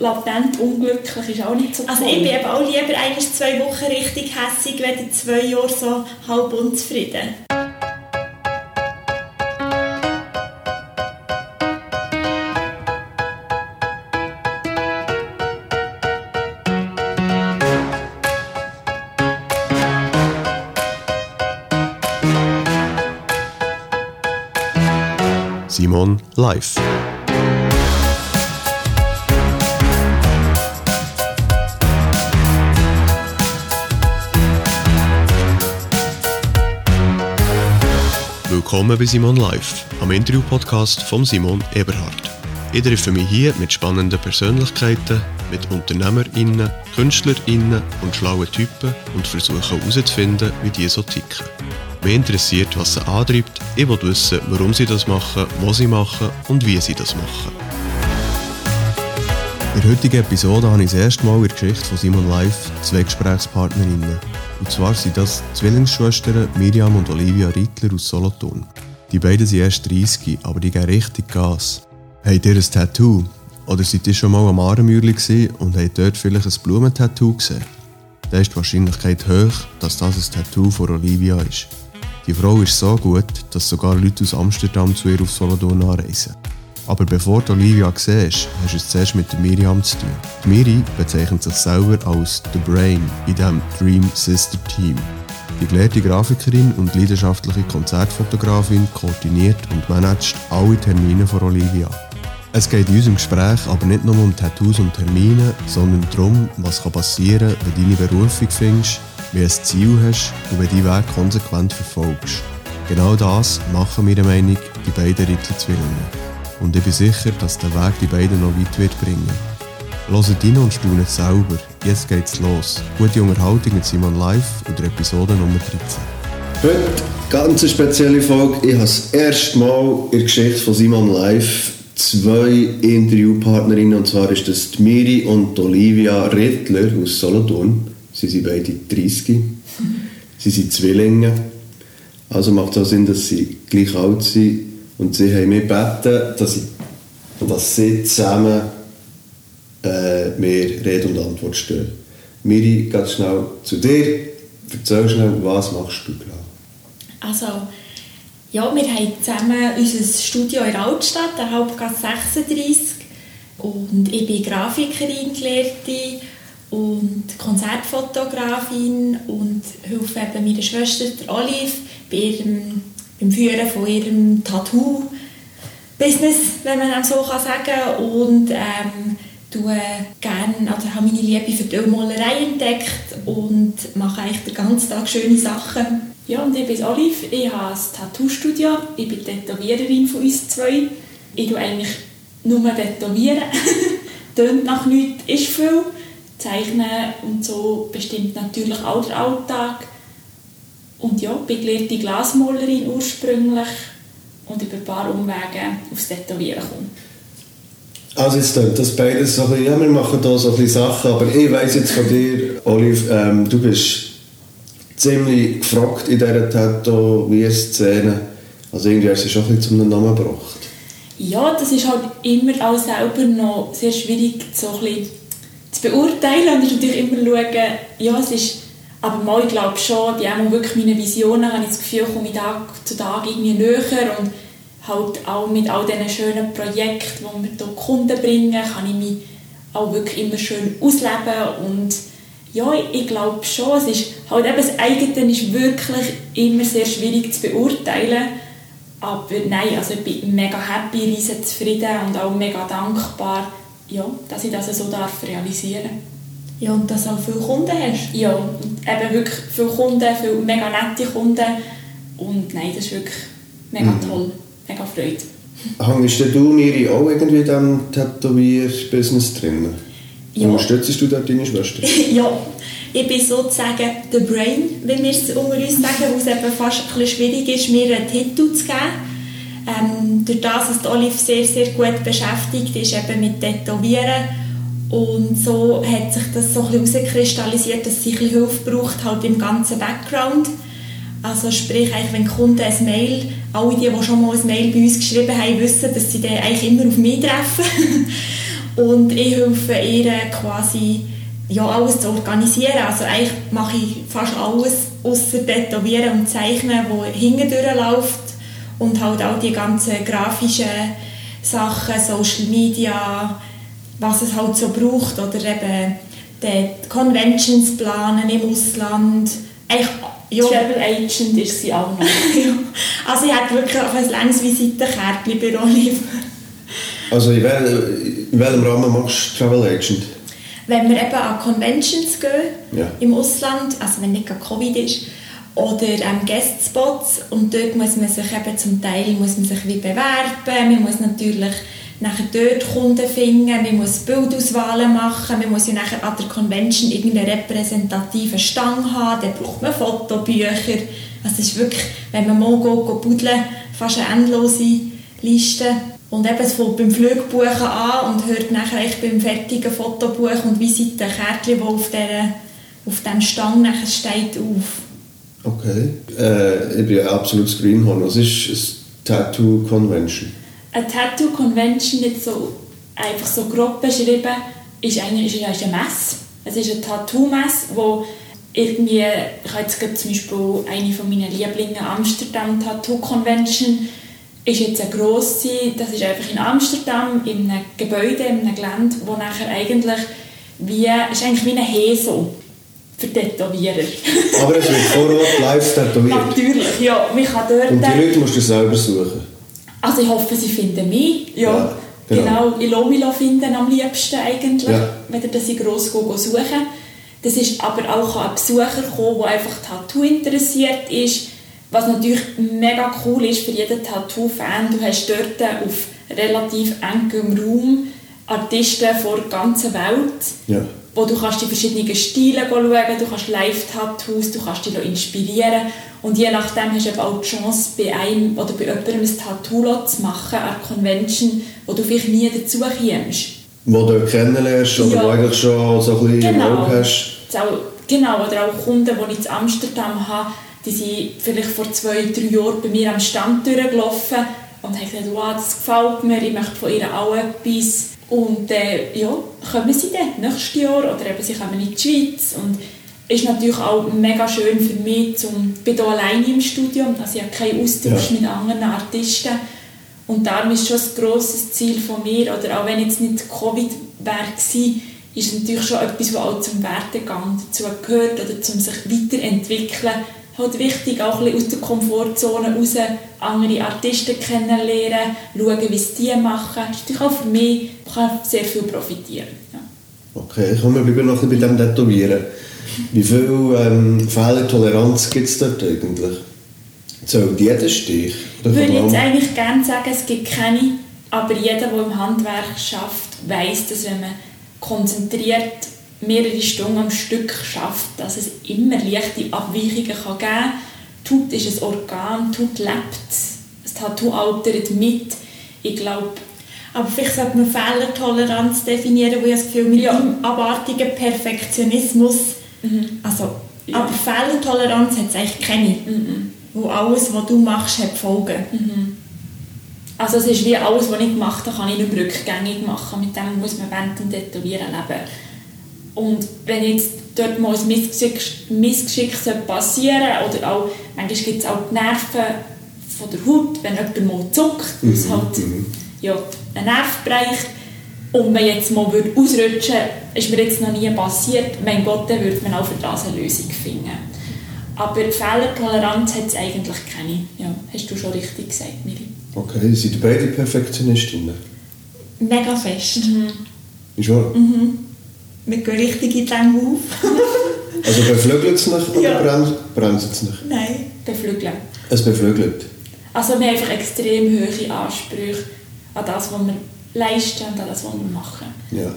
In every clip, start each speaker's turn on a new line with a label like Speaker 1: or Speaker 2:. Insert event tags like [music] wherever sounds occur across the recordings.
Speaker 1: latent unglücklich ist auch nicht so
Speaker 2: Also
Speaker 1: cool.
Speaker 2: ich bin eben auch lieber eigentlich zwei Wochen richtig hässig, wenn zwei Jahre so halb unzufrieden.
Speaker 3: Simon live. Willkommen bei Simon Live, am Interview-Podcast von Simon Eberhard. Ich treffe mich hier mit spannenden Persönlichkeiten, mit UnternehmerInnen, KünstlerInnen und schlauen Typen und versuche herauszufinden, wie die so ticken. Mich interessiert, was sie antreibt. Ich will wissen, warum sie das machen, was sie machen und wie sie das machen. In der heutigen Episode habe ich das erste Mal in der Geschichte von Simon Live zwei Gesprächspartnerinnen. Und zwar sind das Zwillingsschwestern Miriam und Olivia Rittler aus Solothurn. Die beiden sind erst 30, aber die geben richtig Gas. Habt ihr ein Tattoo? Oder seid ihr schon mal am Ahrenmürli und habt dort vielleicht ein Blumentattoo gesehen? Dann ist die Wahrscheinlichkeit hoch, dass das ein Tattoo von Olivia ist. Die Frau ist so gut, dass sogar Leute aus Amsterdam zu ihr auf Solothurn anreisen. Aber bevor du Olivia siehst, hast du es zuerst mit der Miriam zu tun. Die Miri bezeichnet sich selber als «The Brain» in diesem Dream Sister Team. Die gelehrte Grafikerin und leidenschaftliche Konzertfotografin koordiniert und managt alle Termine von Olivia. Es geht in unserem Gespräch aber nicht nur um Tattoos und Termine, sondern darum, was passieren kann, wenn du deine Berufung findest, wie du ein Ziel hast und wenn du deinen Weg konsequent verfolgst. Genau das machen meiner Meinung nach die beiden Rittler-Zwillinge. Und ich bin sicher, dass der Weg die beiden noch weit wird bringen. Hört rein und staunet selber. Jetzt geht's los. Gute Unterhaltung mit Simon Live und der Episode Nummer 13.
Speaker 4: Heute ganz eine spezielle Folge. Ich habe das erste Mal in der Geschichte von Simon Live zwei Interviewpartnerinnen. Und zwar ist das die Miri und Olivia Rittler aus Solothurn. Sie sind beide 30. Sie sind Zwillinge. Also macht es auch Sinn, dass sie gleich alt sind. Und sie haben mich gebeten, dass, ich, dass sie zusammen äh, mir Rede und Antwort stellen. Miri, ganz schnell zu dir. Erzähl schnell, was machst du genau?
Speaker 2: Also, ja, wir haben zusammen unser Studio in Altstadt, der Hauptgasse 36. Und ich bin Grafikerin, Gelehrte und Konzertfotografin und helfe eben meiner Schwester, Olive, bei ihrem, beim Führen von ihrem Tattoo-Business, wenn man dem so kann sagen Und ähm, tue gerne, oder habe meine Liebe für die Ölmalerei entdeckt und mache eigentlich den ganzen Tag schöne Sachen.
Speaker 1: Ja, und ich bin Olive, ich habe ein Tattoo-Studio, ich bin Tätowiererin von uns zwei. Ich tue eigentlich nur tätowieren. [laughs] Tönt nach nichts, ist viel. Zeichnen und so bestimmt natürlich auch der Alltag. Und ja, bin gelehrte Glasmalerin ursprünglich und über ein paar Umwege aufs Tätowieren komme.
Speaker 4: Also jetzt klingt das beides so ein bisschen, ja, wir machen hier so ein bisschen Sachen, aber ich weiss jetzt von dir, Olive, ähm, du bist ziemlich gefragt in dieser Tattoo-Szene. Also irgendwie hast du schon ein bisschen zum Namen gebracht.
Speaker 1: Ja, das ist halt immer auch selber noch sehr schwierig so ein bisschen zu beurteilen und ich natürlich immer schauen, ja, es ist, aber mal, ich glaube schon, bei auch wirklich meinen Visionen habe ich das Gefühl, komme ich Tag zu Tag irgendwie näher und halt auch mit all diesen schönen Projekten, die wir hier Kunden bringen, kann ich mich auch wirklich immer schön ausleben und ja, ich glaube schon, es ist halt eben das eigene ist wirklich immer sehr schwierig zu beurteilen, aber nein, also ich bin mega happy, riesen zufrieden und auch mega dankbar, ja, dass ich das so darf realisieren
Speaker 2: Ja, und dass du auch viele Kunden hast.
Speaker 1: Ja, und eben wirklich viele Kunden, viele mega nette Kunden und nein, das ist wirklich mega
Speaker 4: Mhm.
Speaker 1: toll, mega Freude.
Speaker 4: Hängst denn du, Miri, auch irgendwie in diesem Tätowier-Business drin?
Speaker 2: Ja.
Speaker 4: Unterstützt du dort deine Schwester? [laughs]
Speaker 2: ja, ich bin sozusagen the brain, wenn wir es unter uns sagen, weil es eben fast ein bisschen schwierig ist, mir einen Titel zu geben. Ähm, durch das, dass Olive sehr, sehr gut beschäftigt ist, eben mit Tätowieren. Und so hat sich das so ein bisschen herauskristallisiert, dass sie ein bisschen Hilfe braucht, halt im ganzen Background. Also sprich, wenn Kunden ein Mail, alle die, die schon mal ein Mail bei uns geschrieben haben, wissen, dass sie dann eigentlich immer auf mich treffen. [laughs] Und ich helfe ihr quasi ja, alles zu organisieren. Also eigentlich mache ich fast alles außer Tätowieren und Zeichnen, wo hindurch läuft und halt auch die ganzen grafischen Sachen, Social Media, was es halt so braucht oder eben die Conventions planen im Ausland.
Speaker 1: Eigentlich, ja. Travel Agent ist sie auch noch. [laughs]
Speaker 2: ja. Also ich habe wirklich auch ein langes Visitenkärtchen bei Oliver.
Speaker 3: Also in, wel in welchem Rahmen machst du Travel Agent?
Speaker 2: Wenn wir eben an Conventions gehen,
Speaker 3: ja.
Speaker 2: im Ausland, also wenn nicht gerade Covid ist, oder ähm, Guestspots und dort muss man sich eben zum Teil muss man sich wie bewerben, man muss natürlich nachher dort Kunden finden, man muss Bildauswahlen machen, man muss ja nachher an der Convention irgendeinen repräsentativen Stang haben, dann braucht man Fotobücher, also es ist wirklich, wenn man mal geht, buddeln, fast eine endlose Liste. Und eben, es fängt beim Flugbuchen an und hört nachher beim fertigen Fotobuch und Visitenkärtchen, das auf, der, auf dem Stang nachher steht, auf.
Speaker 3: Okay. Äh, ich bin ein absolutes Greenhorn. Was ist eine Tattoo Convention?
Speaker 1: Eine Tattoo Convention, jetzt so einfach so grob beschrieben, ist eine, ist eine Messe. Es ist eine Tattoo-Messe, wo irgendwie, ich habe jetzt zum Beispiel eine von meinen Lieblingen, Amsterdam Tattoo Convention, ist jetzt eine grosse, das ist einfach in Amsterdam, in einem Gebäude, in einem Gelände, wo nachher eigentlich wie, ist eigentlich wie ein Heso für Tätowierer.
Speaker 3: Aber es wird vor Ort live tätowiert? [laughs]
Speaker 1: Natürlich, ja. Man kann dort
Speaker 3: Und die Leute musst du selber suchen?
Speaker 1: Also ich hoffe, sie finden mich. Ja, ja genau. genau. Ich lasse mich finden am liebsten eigentlich, ja. wenn ihr das in gross suchen Das ist aber auch ein Besucher gekommen, der einfach Tattoo interessiert ist was natürlich mega cool ist für jeden Tattoo-Fan, du hast dort auf relativ engem Raum Artisten vor der ganzen Welt,
Speaker 3: ja.
Speaker 1: wo du kannst die verschiedenen Stile schauen, du kannst Live-Tattoos, du kannst dich inspirieren und je nachdem hast du auch die Chance, bei einem oder bei jemandem ein Tattoo zu machen, eine Convention, wo du vielleicht nie dazu kommst.
Speaker 3: Wo du kennenlernst oder ja. wo eigentlich schon so ein bisschen genau. im hast.
Speaker 1: Genau, oder auch Kunden, die ich in Amsterdam habe, die sind vielleicht vor zwei, drei Jahren bei mir am Stand durchgelaufen und haben gesagt, wow, das gefällt mir, ich möchte von ihr auch etwas. Und äh, ja, kommen sie dann nächstes Jahr oder eben sie kommen in die Schweiz. Und ist natürlich auch mega schön für mich, zum, ich bin hier alleine im Studio, also ich habe keinen Austausch ja. mit anderen Artisten. Und darum ist schon ein grosses Ziel von mir, oder auch wenn jetzt nicht Covid wäre, ist es natürlich schon etwas, was auch zum Werdegang dazu gehört oder zum sich weiterentwickeln halt wichtig, auch ein bisschen aus der Komfortzone raus andere Artisten kennenlernen, schauen, wie sie die machen. Das ist natürlich auch für mich kann sehr viel profitieren. Ja.
Speaker 3: Okay, kommen wir bleiben noch ein bisschen bei dem Tätowieren. Wie viel ähm, Fehlertoleranz gibt es dort eigentlich? Zählt jeder Stich?
Speaker 1: Ich würde jetzt eigentlich gerne sagen, es gibt keine, aber jeder, der im Handwerk schafft, weiß, dass wenn man konzentriert mehrere Stunden am Stück schafft, dass es immer leichte Abweichungen kann geben kann. Tut ist ein Organ, Tut lebt. Das Tattoo altert mit. Ich glaube,
Speaker 2: aber vielleicht sollte man Fehlertoleranz definieren, wo ich das Gefühl mit ja. dem abartigen Perfektionismus, mhm. also, ja. aber Fehlertoleranz hat es eigentlich keine. Mhm. Wo alles, was du machst, hat Folgen.
Speaker 1: Mhm. Also es ist wie alles, was ich gemacht habe, kann ich nicht rückgängig machen. Mit dem muss man während dem Tätowieren leben. Und wenn jetzt dort mal ein Missgeschick, Missgeschick passieren oder auch, manchmal gibt es auch die Nerven von der Haut, wenn jemand mal zuckt, mhm. es halt mhm. ja, einen Nerv bricht und man jetzt mal würde ausrutschen ist mir jetzt noch nie passiert, mein Gott, dann würde man auch für das eine Lösung finden. Aber Fehlertoleranz hat es eigentlich keine. Ja, hast du schon richtig gesagt, Miri.
Speaker 3: Okay, sind beide Perfektionistinnen?
Speaker 2: Mega fest. Mhm.
Speaker 3: Ist wahr?
Speaker 2: Mhm wir gehen richtig in den auf. [laughs]
Speaker 3: also beflügelt es nicht oder ja. bremst, bremst es nicht?
Speaker 2: Nein,
Speaker 1: beflügeln.
Speaker 3: Es beflügelt?
Speaker 1: Also wir haben einfach extrem hohe Ansprüche an das, was wir leisten und das, was wir machen.
Speaker 3: Ja.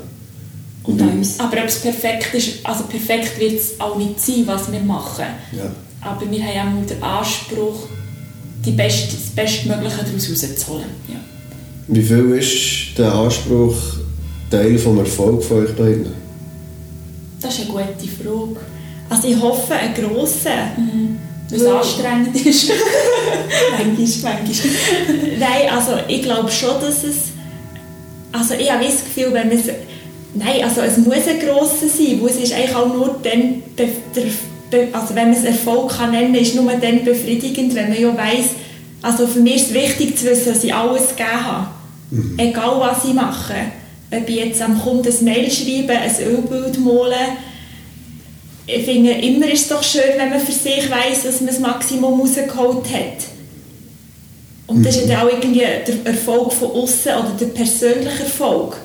Speaker 1: Und uns. Aber ob es perfekt ist, also perfekt wird es auch nicht sein, was wir machen.
Speaker 3: Ja.
Speaker 1: Aber wir haben auch den Anspruch, die Best, das Bestmögliche daraus rauszuholen. Ja.
Speaker 3: Wie viel ist der Anspruch Teil des Erfolgs von euch beiden?
Speaker 1: Das ist eine gute Frage.
Speaker 2: Also ich hoffe, einen grossen.
Speaker 1: Mhm. Weil es anstrengend ist. [laughs] [laughs]
Speaker 2: manchmal, manchmal. Nein, also ich glaube schon, dass es Also ich habe das Gefühl, wenn man es... Nein, also es muss ein grosser sein, weil es ist eigentlich auch nur dann... Der, der, also wenn man es Erfolg kann nennen ist nur dann befriedigend, wenn man ja weiss, also für mich ist es wichtig zu wissen, dass ich alles gegeben habe. Mhm. Egal was ich mache. Ob ich jetzt am Kunden ein Mail schreibe, ein Ölbild malen, ich finde, immer ist es doch schön, wenn man für sich weiss, dass man das Maximum rausgeholt hat. Und das ist ja auch irgendwie der Erfolg von außen oder der persönliche Erfolg.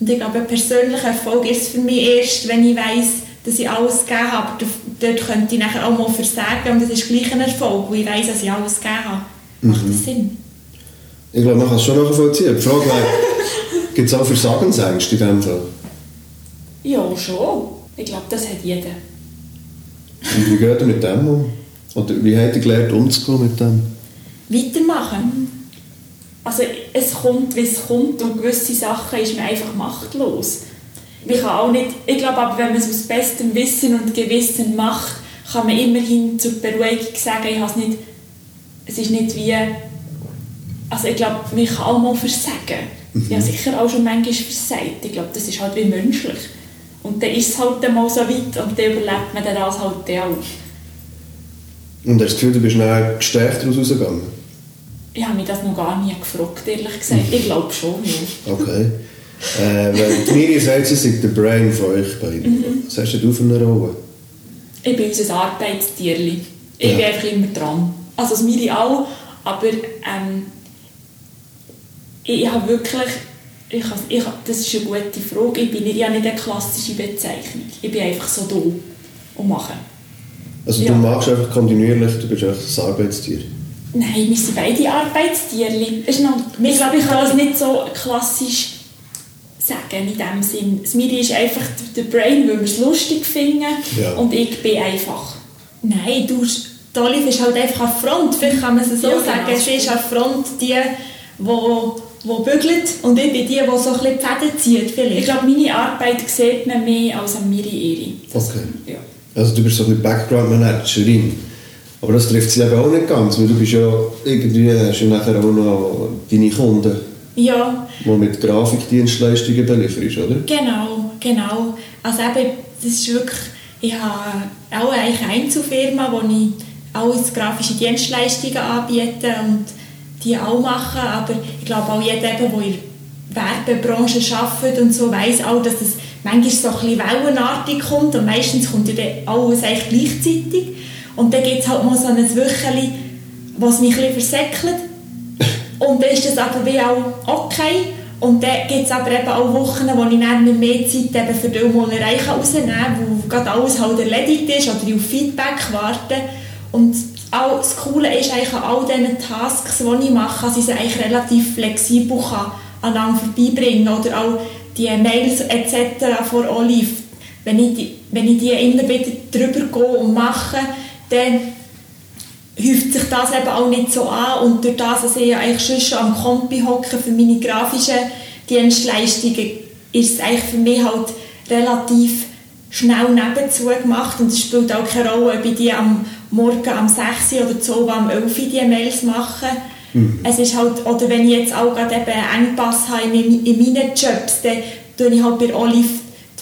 Speaker 2: Und ich glaube, ein persönlicher Erfolg ist für mich erst, wenn ich weiss, dass ich alles gegeben habe. Aber dort könnte ich nachher auch mal versagen und das ist gleich ein Erfolg, wo ich weiss, dass ich alles gegeben habe. Macht das mhm. Sinn?
Speaker 3: Ich glaube, man kann es schon nachvollziehen. Die Frage wäre, [laughs] gibt es auch Versagensängste in diesem Fall?
Speaker 1: Ja, schon. Ich glaube, das hat jeder.
Speaker 3: Und wie geht ihr mit dem um? Oder wie habt ihr gelernt, umzugehen mit dem?
Speaker 2: Weitermachen.
Speaker 1: Also es kommt, wie es kommt und gewisse Sachen ist man einfach machtlos. Man kann auch nicht, ich glaube aber, wenn man es aus bestem Wissen und Gewissen macht, kann man immerhin zur Beruhigung sagen, ich es nicht, es ist nicht wie, also ich glaube, man kann auch mal versagen. Mhm. Ich habe sicher auch schon manchmal versagt. Ich glaube, das ist halt wie menschlich. Und dann ist es halt mal so weit und dann überlebt man das halt auch.
Speaker 3: Und hast du das Gefühl, du bist dann gestärkt daraus rausgegangen?
Speaker 1: Ich habe mich das noch gar nie gefragt, ehrlich gesagt. Ich glaube schon, ja.
Speaker 3: Okay. Äh, weil die Miri sagt, sie sei der Brain von euch beiden. Mhm. Was hast du für eine Rolle?
Speaker 1: Ich bin unser Arbeitstierli. Ich ja. bin einfach immer dran. Also das Miri auch, aber ähm, ich habe wirklich ich, ich, das ist eine gute Frage. Ich bin ja nicht eine klassische Bezeichnung. Ich bin einfach so da und mache.
Speaker 3: Also ja. du machst einfach kontinuierlich, du bist einfach ein Arbeitstier?
Speaker 1: Nein, wir sind beide Arbeitstiere. Ich glaube, ich kann das nicht so klassisch sagen in dem Sinn. Das Miri ist einfach der Brain, weil wir es lustig finden ja. und ich bin einfach.
Speaker 2: Nein, du, Dolly ist halt einfach an Front. Vielleicht kann man es so ja, sagen. Genau. Sie ist an Front die, die die bügelt und ich bin die, die so ein bisschen die Fäden zieht. Vielleicht.
Speaker 1: Ich glaube, meine Arbeit sieht man mehr als an Miri Eri.
Speaker 3: Okay. Ja. Also du bist so ein Background-Managerin. Aber das trifft sie eben auch nicht ganz, weil du bist ja irgendwie, hast ja nachher auch noch deine Kunden.
Speaker 2: Ja.
Speaker 3: Die mit Grafikdienstleistungen belieferst, oder?
Speaker 2: Genau, genau. Also eben, das ist wirklich, ich habe auch eine Einzelfirma, wo ich alles grafische Dienstleistungen anbiete und die auch machen, aber ich glaube auch jeder, der in der Werbebranche arbeitet und so, weiß auch, dass es manchmal so ein bisschen wellenartig kommt und meistens kommt ja dann alles eigentlich gleichzeitig. Und dann gibt es halt mal so ein Wöchchen, was mich ein bisschen versäckelt. [laughs] Und dann ist das aber wie auch okay. Und dann gibt es aber eben auch Wochen, wo ich dann mehr Zeit eben für die Malerei rausnehmen kann, wo gerade alles halt erledigt ist oder ich auf Feedback warte. Und auch das Coole ist eigentlich an all diesen Tasks, die ich mache, dass ich sie eigentlich relativ flexibel kann aneinander vorbeibringen oder auch die Mails etc. von Olive. Wenn ich, die, wenn ich die immer wieder drüber gehe und mache, dann häuft sich das eben auch nicht so an und durch das, dass ich ja eigentlich schon am Kompi hocke für meine grafischen Dienstleistungen, ist es eigentlich für mich halt relativ schnell nebenzu gemacht und es spielt auch keine Rolle, ob ich die am Morgen am 6 oder so am 11 die Mails mache. Mhm. Es ist halt, oder wenn ich jetzt auch gerade eben einen Engpass habe in, in meinen Jobs, dann tue ich halt bei Olive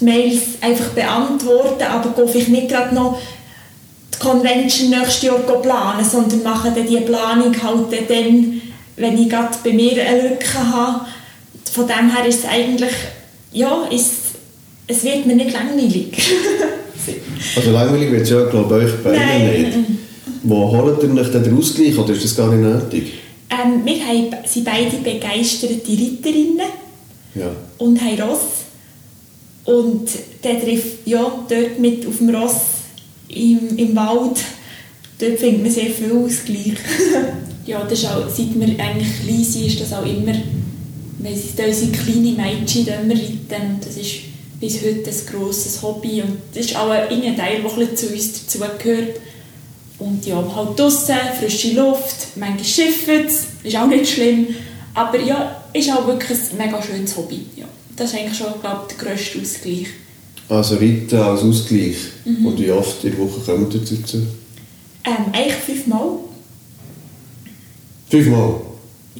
Speaker 2: die Mails einfach beantworten, aber gehe vielleicht nicht gerade noch die Convention nächstes Jahr planen, sondern mache dann die Planung halt dann, wenn ich gerade bei mir eine Lücke habe. Von dem her ist es eigentlich, ja, ist, es wird mir nicht langweilig. [laughs]
Speaker 3: Also langweilig wird es ja, glaube ich, bei Ihnen nicht. Wo holt ihr euch den Ausgleich oder ist das gar nicht nötig?
Speaker 2: Ähm, wir haben, sind beide begeisterte Reiterinnen
Speaker 3: ja.
Speaker 2: und haben Ross. Und der trifft ja, dort mit auf dem Ross im, im Wald, dort findet man sehr viel Ausgleich. [laughs]
Speaker 1: ja, das ist auch, seit wir eigentlich klein sind, ist das auch immer, wir sind unsere kleinen Mädchen immer reiten und das ist bis heute ein grosses Hobby und das ist auch ein Teil, der zu uns dazugehört. Und ja, halt draussen, frische Luft, manchmal schiffen ist auch nicht schlimm. Aber ja, ist auch wirklich ein mega schönes Hobby. Ja, das ist eigentlich schon, glaube ich, der grösste Ausgleich.
Speaker 3: Also Reiten als Ausgleich. Mhm. Und wie oft in der Woche kommen ihr dazu?
Speaker 2: Ähm, eigentlich fünfmal.
Speaker 3: Fünfmal?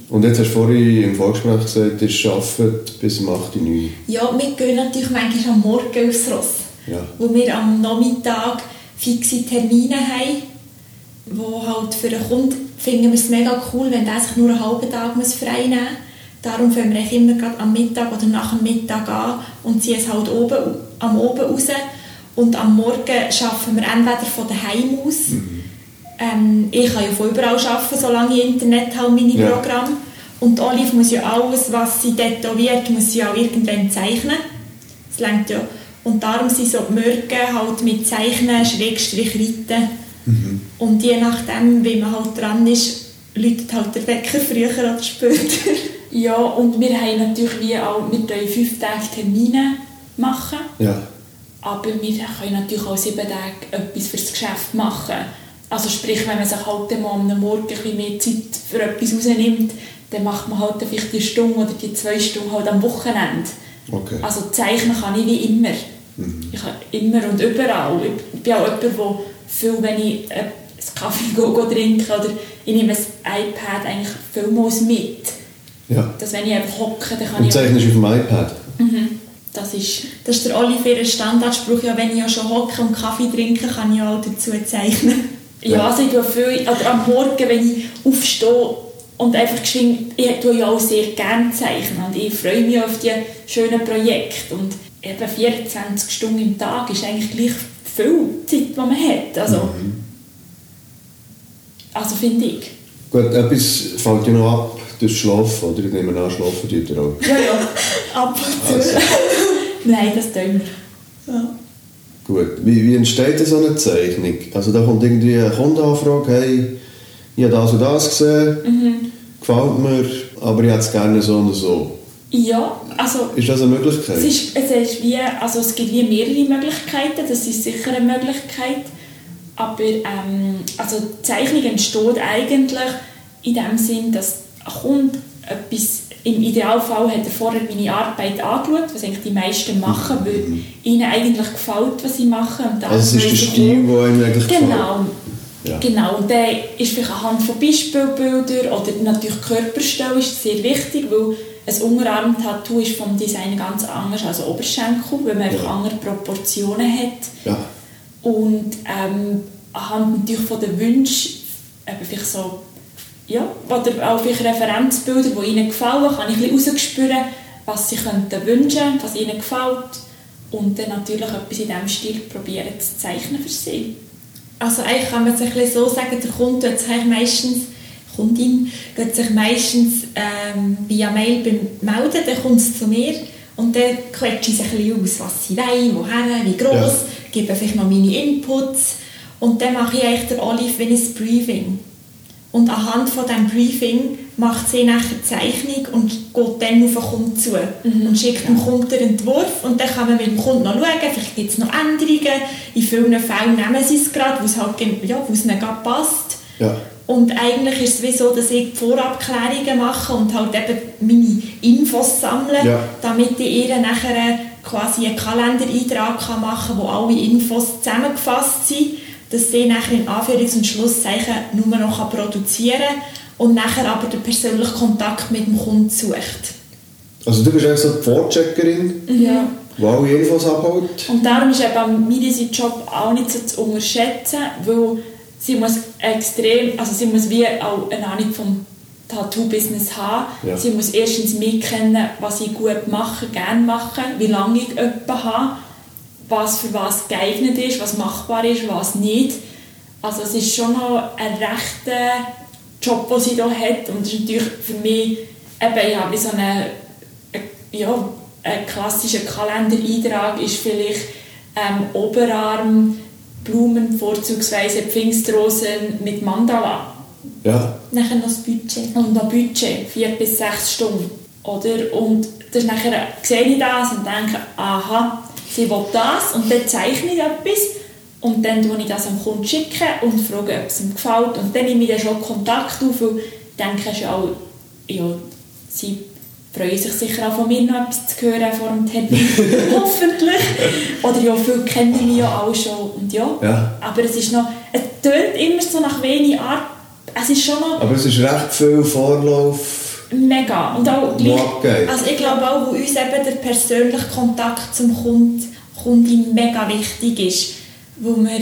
Speaker 3: Und jetzt hast du vorhin im Vorgespräch gesagt, ihr arbeitet bis um 8 Uhr, 9 Uhr.
Speaker 2: Ja, wir gehen natürlich manchmal am Morgen aufs Ross.
Speaker 3: Ja.
Speaker 2: Wo wir am Nachmittag fixe Termine haben, wo halt für einen Kunden finden wir es mega cool, wenn der sich nur einen halben Tag muss frei nehmen muss. Darum fangen wir immer gerade am Mittag oder nach dem Mittag an und ziehen es halt oben, am Oben raus. Und am Morgen arbeiten wir entweder von daheim aus. Ähm, ich kann ja von überall arbeiten, solange ich Internet habe, meine
Speaker 3: Ja.
Speaker 2: Programme. Und Olive muss ja alles, was sie tätowiert, muss sie auch irgendwann zeichnen. Das längt ja. Und darum sind so die Morgen halt mit Zeichnen, Schrägstrich reiten. Und je nachdem, wie man halt dran ist, läutet halt der Wecker früher oder später. [laughs]
Speaker 1: Ja, und wir haben natürlich wie auch, wir können fünf Tage Termine machen,
Speaker 3: Ja.
Speaker 1: aber wir können natürlich auch sieben Tage etwas fürs Geschäft machen. Also sprich, wenn man sich halt mal am Morgen ein bisschen mehr Zeit für etwas rausnimmt, dann macht man halt vielleicht die Stunde oder die zwei Stunden halt am Wochenende.
Speaker 3: Okay.
Speaker 1: Also zeichnen kann ich wie immer. Ich kann immer und überall. Ich bin auch jemand, der viel, wenn ich äh, einen Kaffee go, go trinke oder ich nehme das iPad eigentlich vielmals mit.
Speaker 3: Ja.
Speaker 1: Dass wenn ich einfach hocke, dann kann
Speaker 3: Und
Speaker 1: ich...
Speaker 3: zeichnest auf dem iPad?
Speaker 1: Das ist...
Speaker 2: Das ist der Oliver Standardspruch, ja, wenn ich ja schon hocke und Kaffee trinke, kann ich auch dazu zeichnen. [laughs]
Speaker 1: Ja,
Speaker 3: Ja.
Speaker 1: also ich tue viel... Oder am Morgen, wenn ich aufstehe und einfach geschwind... Ich tue ja auch sehr gerne zeichnen und ich freue mich auf die schönen Projekte. Und eben 24 Stunden im Tag ist eigentlich gleich viel Zeit, die man hat. Also, also finde ich.
Speaker 3: Gut, etwas fällt ja noch ab durch Schlafen, oder? Ich nehme an, schlafen tut ihr auch.
Speaker 1: Ja, ja.
Speaker 2: Ab und zu.
Speaker 3: Also,
Speaker 1: Nein, das tun wir.
Speaker 2: Ja.
Speaker 3: gut. Wie, wie entsteht denn so eine Zeichnung? Also da kommt irgendwie eine Kundenanfrage, hey, ich habe das und das gesehen, gefällt mir, aber ich hätte es gerne so und so.
Speaker 1: Ja, also
Speaker 3: Ist das eine Möglichkeit?
Speaker 1: es, ist, es, ist wie, also es gibt wie mehrere Möglichkeiten, das ist sicher eine Möglichkeit. Aber ähm, also die Zeichnung entsteht eigentlich in dem Sinn, dass ein Kunde etwas, im Idealfall hat er vorher meine Arbeit angeschaut, was eigentlich die meisten machen, weil ihnen eigentlich gefällt, was sie machen. Und
Speaker 3: also es ist der Stil, der einem eigentlich
Speaker 1: Genau.
Speaker 3: Ja.
Speaker 1: Genau, und der ist vielleicht anhand von Beispielbildern oder natürlich Körperstelle ist sehr wichtig, weil ein Unterarm-Tattoo ist vom Design ganz anders als Oberschenkel, weil man einfach
Speaker 3: Ja.
Speaker 1: andere Proportionen hat.
Speaker 3: Ja.
Speaker 1: Und ähm, anhand natürlich von den Wünschen, eben vielleicht so, ja, oder auch vielleicht Referenzbilder, die ihnen gefallen, kann ich ein bisschen rausspüren, was sie könnten wünschen, was ihnen gefällt und dann natürlich etwas in diesem Stil probieren zu zeichnen für sie.
Speaker 2: Also eigentlich kann man es ein bisschen so sagen, der Kunde tut sich meistens, Kundin tut sich meistens ähm, via Mail melden, dann kommt es zu mir und dann quetsche ich es ein bisschen aus, was sie wollen, woher, wie gross,
Speaker 3: Ja.
Speaker 2: gebe vielleicht noch meine Inputs und dann mache ich eigentlich der Olive wie ein Briefing. Und anhand von diesem Briefing macht sie nachher die Zeichnung und geht dann auf den Kunden zu und schickt dem Kunden den Entwurf und dann kann man mit dem Kunden noch schauen, vielleicht gibt es noch Änderungen. In vielen Fällen nehmen sie es gerade, wo es, halt, ja, wo es ihnen gerade passt.
Speaker 3: Ja.
Speaker 2: Und eigentlich ist es wie so, dass ich Vorabklärungen mache und halt eben meine Infos sammle,
Speaker 3: Ja.
Speaker 2: damit ich ihr nachher quasi einen Kalendereintrag kann machen kann, wo alle Infos zusammengefasst sind, dass sie nachher in Anführungs- und Schlusszeichen nur noch produzieren kann und nachher aber den persönlichen Kontakt mit dem Kunden sucht.
Speaker 3: Also du bist eigentlich so die Vorcheckerin,
Speaker 1: Ja.
Speaker 3: die alle Infos abholt.
Speaker 1: Und darum ist eben Miri Job auch nicht so zu unterschätzen, weil sie muss extrem, also sie muss wie auch eine Ahnung vom Tattoo-Business haben.
Speaker 3: Ja.
Speaker 1: Sie muss erstens mitkennen, was ich gut mache, gerne mache, wie lange ich jemanden habe, was für was geeignet ist, was machbar ist, was nicht. Also es ist schon noch ein rechter Job, den sie hier hat und das ist natürlich für mich, eben, ich habe so eine, ja, ein klassischer Kalendereintrag ist vielleicht ähm, Oberarm, Blumen, vorzugsweise Pfingstrosen mit Mandala
Speaker 3: Ja.
Speaker 2: Nachher noch das Budget.
Speaker 1: und noch Budget, vier bis sechs Stunden. Oder? Und nachher sehe ich das und denke, aha, sie will das und dann zeichne ich etwas und dann schicken ich das am Kunden schicken und frage, ob es ihm gefällt und dann nehme ich dann schon Kontakt auf, ich denke auch, ja, sie freuen sich sicher auch von mir noch etwas zu hören vor dem Termin, [laughs] hoffentlich. Oder ja, viele kennen mich ja auch schon und ja,
Speaker 3: Ja.
Speaker 1: aber es ist noch, es tönt immer so nach wenig Arbeit, es ist schon noch
Speaker 3: Aber es ist recht viel Vorlauf.
Speaker 1: Mega. Und auch
Speaker 3: Abgeht.
Speaker 2: Also ich glaube auch, wo uns eben der persönliche Kontakt zum Kunden, Kundin mega wichtig ist, wo wir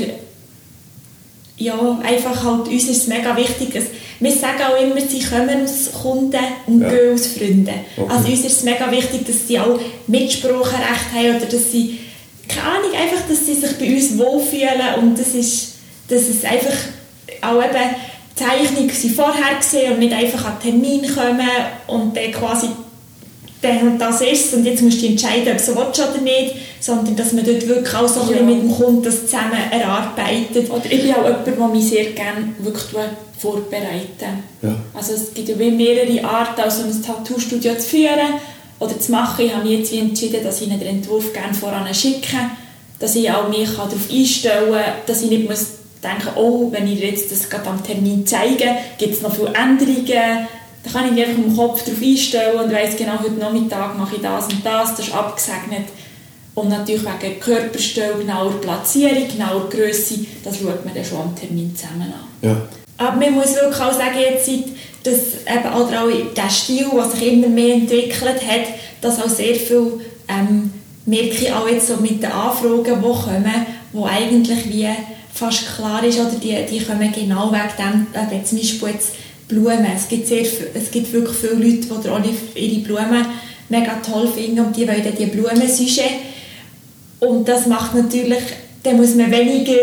Speaker 2: ja, einfach halt, uns ist es mega wichtig, dass wir sagen auch immer, sie kommen aus Kunden und
Speaker 3: Ja.
Speaker 2: gehen aus Freunden.
Speaker 3: Okay.
Speaker 2: Also uns ist es mega wichtig, dass sie auch Mitspracherecht haben oder dass sie, keine Ahnung, einfach, dass sie sich bei uns wohlfühlen und das ist, dass es einfach auch eben Zeichnungen sie vorher gesehen und nicht einfach an Termin kommen und dann quasi dann und das ist und jetzt musst du entscheiden, ob du so willst oder nicht, sondern dass man dort wirklich auch so ein
Speaker 1: Ja.
Speaker 2: bisschen mit dem Kunden das zusammen erarbeitet.
Speaker 1: Oder ich bin auch jemand, der mich sehr gerne wirklich vorbereiten
Speaker 3: Ja.
Speaker 1: Also es gibt ja wie mehrere Arten, auch so ein Tattoo-Studio zu führen oder zu machen. Ich habe mich jetzt wie entschieden, dass ich Ihnen den Entwurf gerne voran schicke, dass ich auch mich darauf einstellen kann, dass ich nicht muss denken oh, wenn ich jetzt das gerade am Termin zeige, gibt es noch viele Änderungen. Da kann ich mich einfach im Kopf darauf einstellen und weiss genau, heute Nachmittag mache ich das und das, das ist abgesegnet. Und natürlich wegen Körperstelle, genauer Platzierung, genauer Größe, das schaut man dann schon am Termin zusammen an.
Speaker 3: Ja.
Speaker 2: Aber man muss wirklich auch sagen, jetzt, seit- dass eben auch der Stil, der sich immer mehr entwickelt hat, dass auch sehr viel, ähm, merke ich auch jetzt so mit den Anfragen, die kommen, wo eigentlich wie fast klar ist, oder die, die kommen genau wegen dem, eben zum Beispiel jetzt Blumen. Es gibt, sehr, es gibt wirklich viele Leute, die Olive ihre Blumen mega toll finden und die wollen dann die Blumensujet. Und das macht natürlich, dann muss man weniger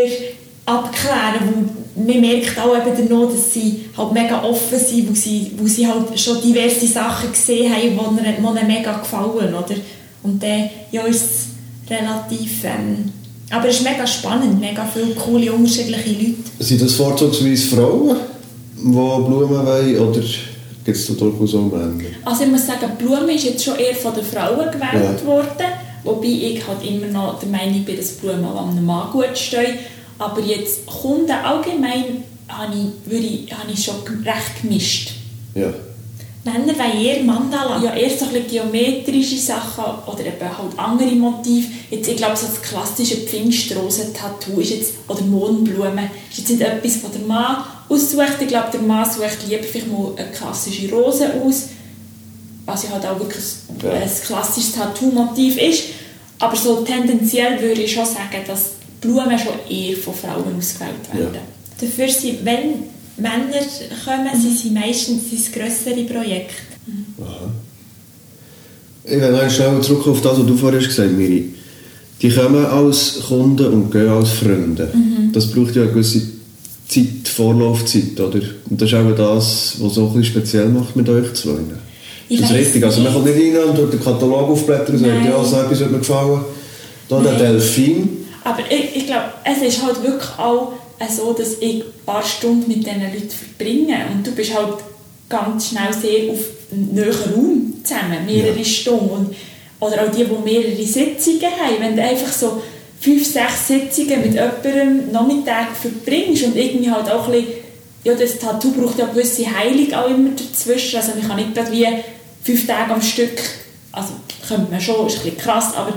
Speaker 2: abklären, weil man merkt auch eben danach, dass sie halt mega offen sind, wo sie, wo sie halt schon diverse Sachen gesehen haben, die ihnen, ihnen mega gefallen, oder? Und dann ja, ist es relativ, ähm, aber es ist mega spannend, mega viele coole, unterschiedliche Leute.
Speaker 3: Sind das vorzugsweise Frauen, die Blumen wollen, oder gibt es da durchaus auch Männer?
Speaker 1: Also ich muss sagen, Blumen ist jetzt schon eher von den Frauen gewählt
Speaker 3: Ja.
Speaker 1: worden, wobei ich halt immer noch der Meinung bin, dass Blumen einem Mann gut stehen. Aber jetzt Kunden allgemein habe ich, würde ich, habe ich schon recht gemischt.
Speaker 3: Ja.
Speaker 2: Männer wollen eher Mandala.
Speaker 1: Ja, erst so ein geometrische Sachen oder eben halt andere Motive. Jetzt, ich glaube, so das klassische Pfingstrosen-Tattoo ist jetzt, oder Mohnblumen ist jetzt nicht etwas, was der Mann aussucht. Ich glaube, der Mann sucht lieber vielleicht mal eine klassische Rose aus, was ja halt auch wirklich
Speaker 3: Ja.
Speaker 1: ein klassisches Tattoo-Motiv ist. Aber so tendenziell würde ich schon sagen, dass Blumen schon eher von Frauen ausgewählt werden.
Speaker 3: Ja.
Speaker 2: Dafür sind, wenn Männer kommen, sind sie meistens es grössere Projekte.
Speaker 3: Aha. Ich will noch schnell zurück auf das, was du vorhin gesagt hast, Miri. Die kommen als Kunden und gehen als Freunde.
Speaker 1: Mhm.
Speaker 3: Das braucht ja eine gewisse Zeit, Vorlaufzeit, oder? Und das ist auch das, was so ein bisschen speziell macht mit euch zwei.
Speaker 2: Ich
Speaker 3: Ist das
Speaker 2: weiss
Speaker 3: richtig? Also man kommt nicht rein und durch den Katalog aufblättern und sagt, ja, so etwas würde mir gefallen. Da der. Delfin.
Speaker 1: Aber ich, ich glaube, es ist halt wirklich auch so, dass ich ein paar Stunden mit diesen Leuten verbringe und du bist halt ganz schnell sehr auf einem Raum zusammen, mehrere
Speaker 3: Ja.
Speaker 1: Stunden. Und, oder auch die, die mehrere Sitzungen haben. Wenn du einfach so fünf, sechs Sitzungen mit jemandem Nachmittag verbringst und irgendwie halt auch ein bisschen, ja, das Tattoo braucht ja gewisse Heilung auch immer dazwischen. Also man kann nicht gerade wie fünf Tage am Stück, also könnte man schon, ist ein bisschen krass, aber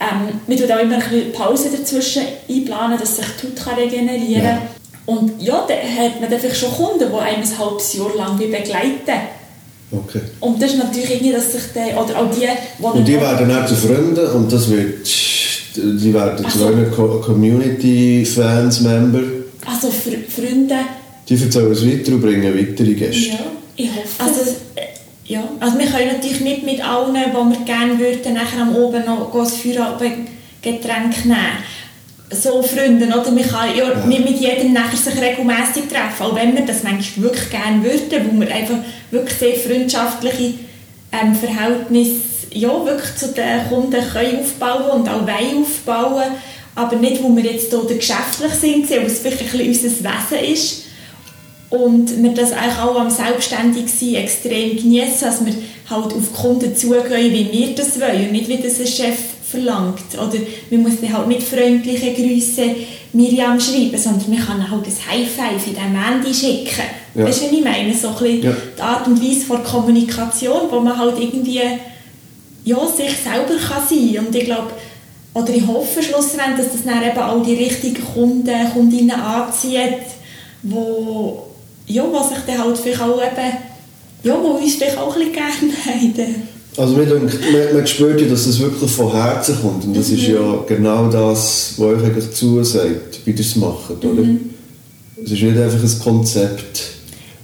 Speaker 1: ähm, man tut auch immer ein bisschen Pause dazwischen einplanen, dass sich die Haut kann regenerieren kann.
Speaker 3: Ja.
Speaker 1: Und ja, dann hat man dann vielleicht schon Kunden, die einem ein halbes Jahr lang begleiten.
Speaker 3: Okay.
Speaker 1: Und das ist natürlich irgendwie, dass sich der, oder auch die, die
Speaker 3: Und die werden dann zu Freunden und das wird, die werden zu
Speaker 1: so.
Speaker 3: euren Co- Community-Fans, Member.
Speaker 1: also Fr Freunde,
Speaker 3: Die erzählen es weiter und bringen weitere Gäste.
Speaker 1: ja, ich hoffe,
Speaker 2: Also, äh, ja. also wir können natürlich nicht mit allen, die wir gerne würden, nachher am Oben noch ein Feierabendgetränk nehmen. So Freunde, oder? Man kann ja,
Speaker 3: Ja.
Speaker 2: nicht mit jedem nachher sich regelmässig treffen, auch wenn wir das manchmal wirklich gerne würden, wo wir einfach wirklich sehr freundschaftliche ähm, Verhältnisse ja, wirklich zu den Kunden können aufbauen und auch wollen aufbauen, aber nicht, wo wir jetzt hier geschäftlich sind, weil es wirklich ein bisschen unser Wesen ist und wir das eigentlich auch am Selbstständigsein extrem genießen, dass wir halt auf Kunden zugehen, wie wir das wollen und nicht, wie das ein Chef verlangt. Oder man muss dann halt nicht freundliche Grüße Miriam schreiben, sondern man kann halt ein High Five in diesem Handy schicken.
Speaker 3: Ja.
Speaker 2: Weißt du, was ich meine? So ein bisschen
Speaker 3: Ja.
Speaker 2: die Art und Weise von Kommunikation, wo man halt irgendwie ja, sich selber kann sein kann. Und ich glaube, oder ich hoffe schlussendlich, dass das dann eben auch die richtigen Kunden, Kundinnen anzieht, wo, ja, wo sich dann halt vielleicht auch eben ja, wo uns vielleicht auch ein bisschen gerne [laughs] haben.
Speaker 3: Also mir denkt, man, man spürt ja, dass das wirklich von Herzen kommt und das ist ja genau das, was euch eigentlich zusagt, wie ihr es macht, oder? Es ist nicht einfach ein Konzept.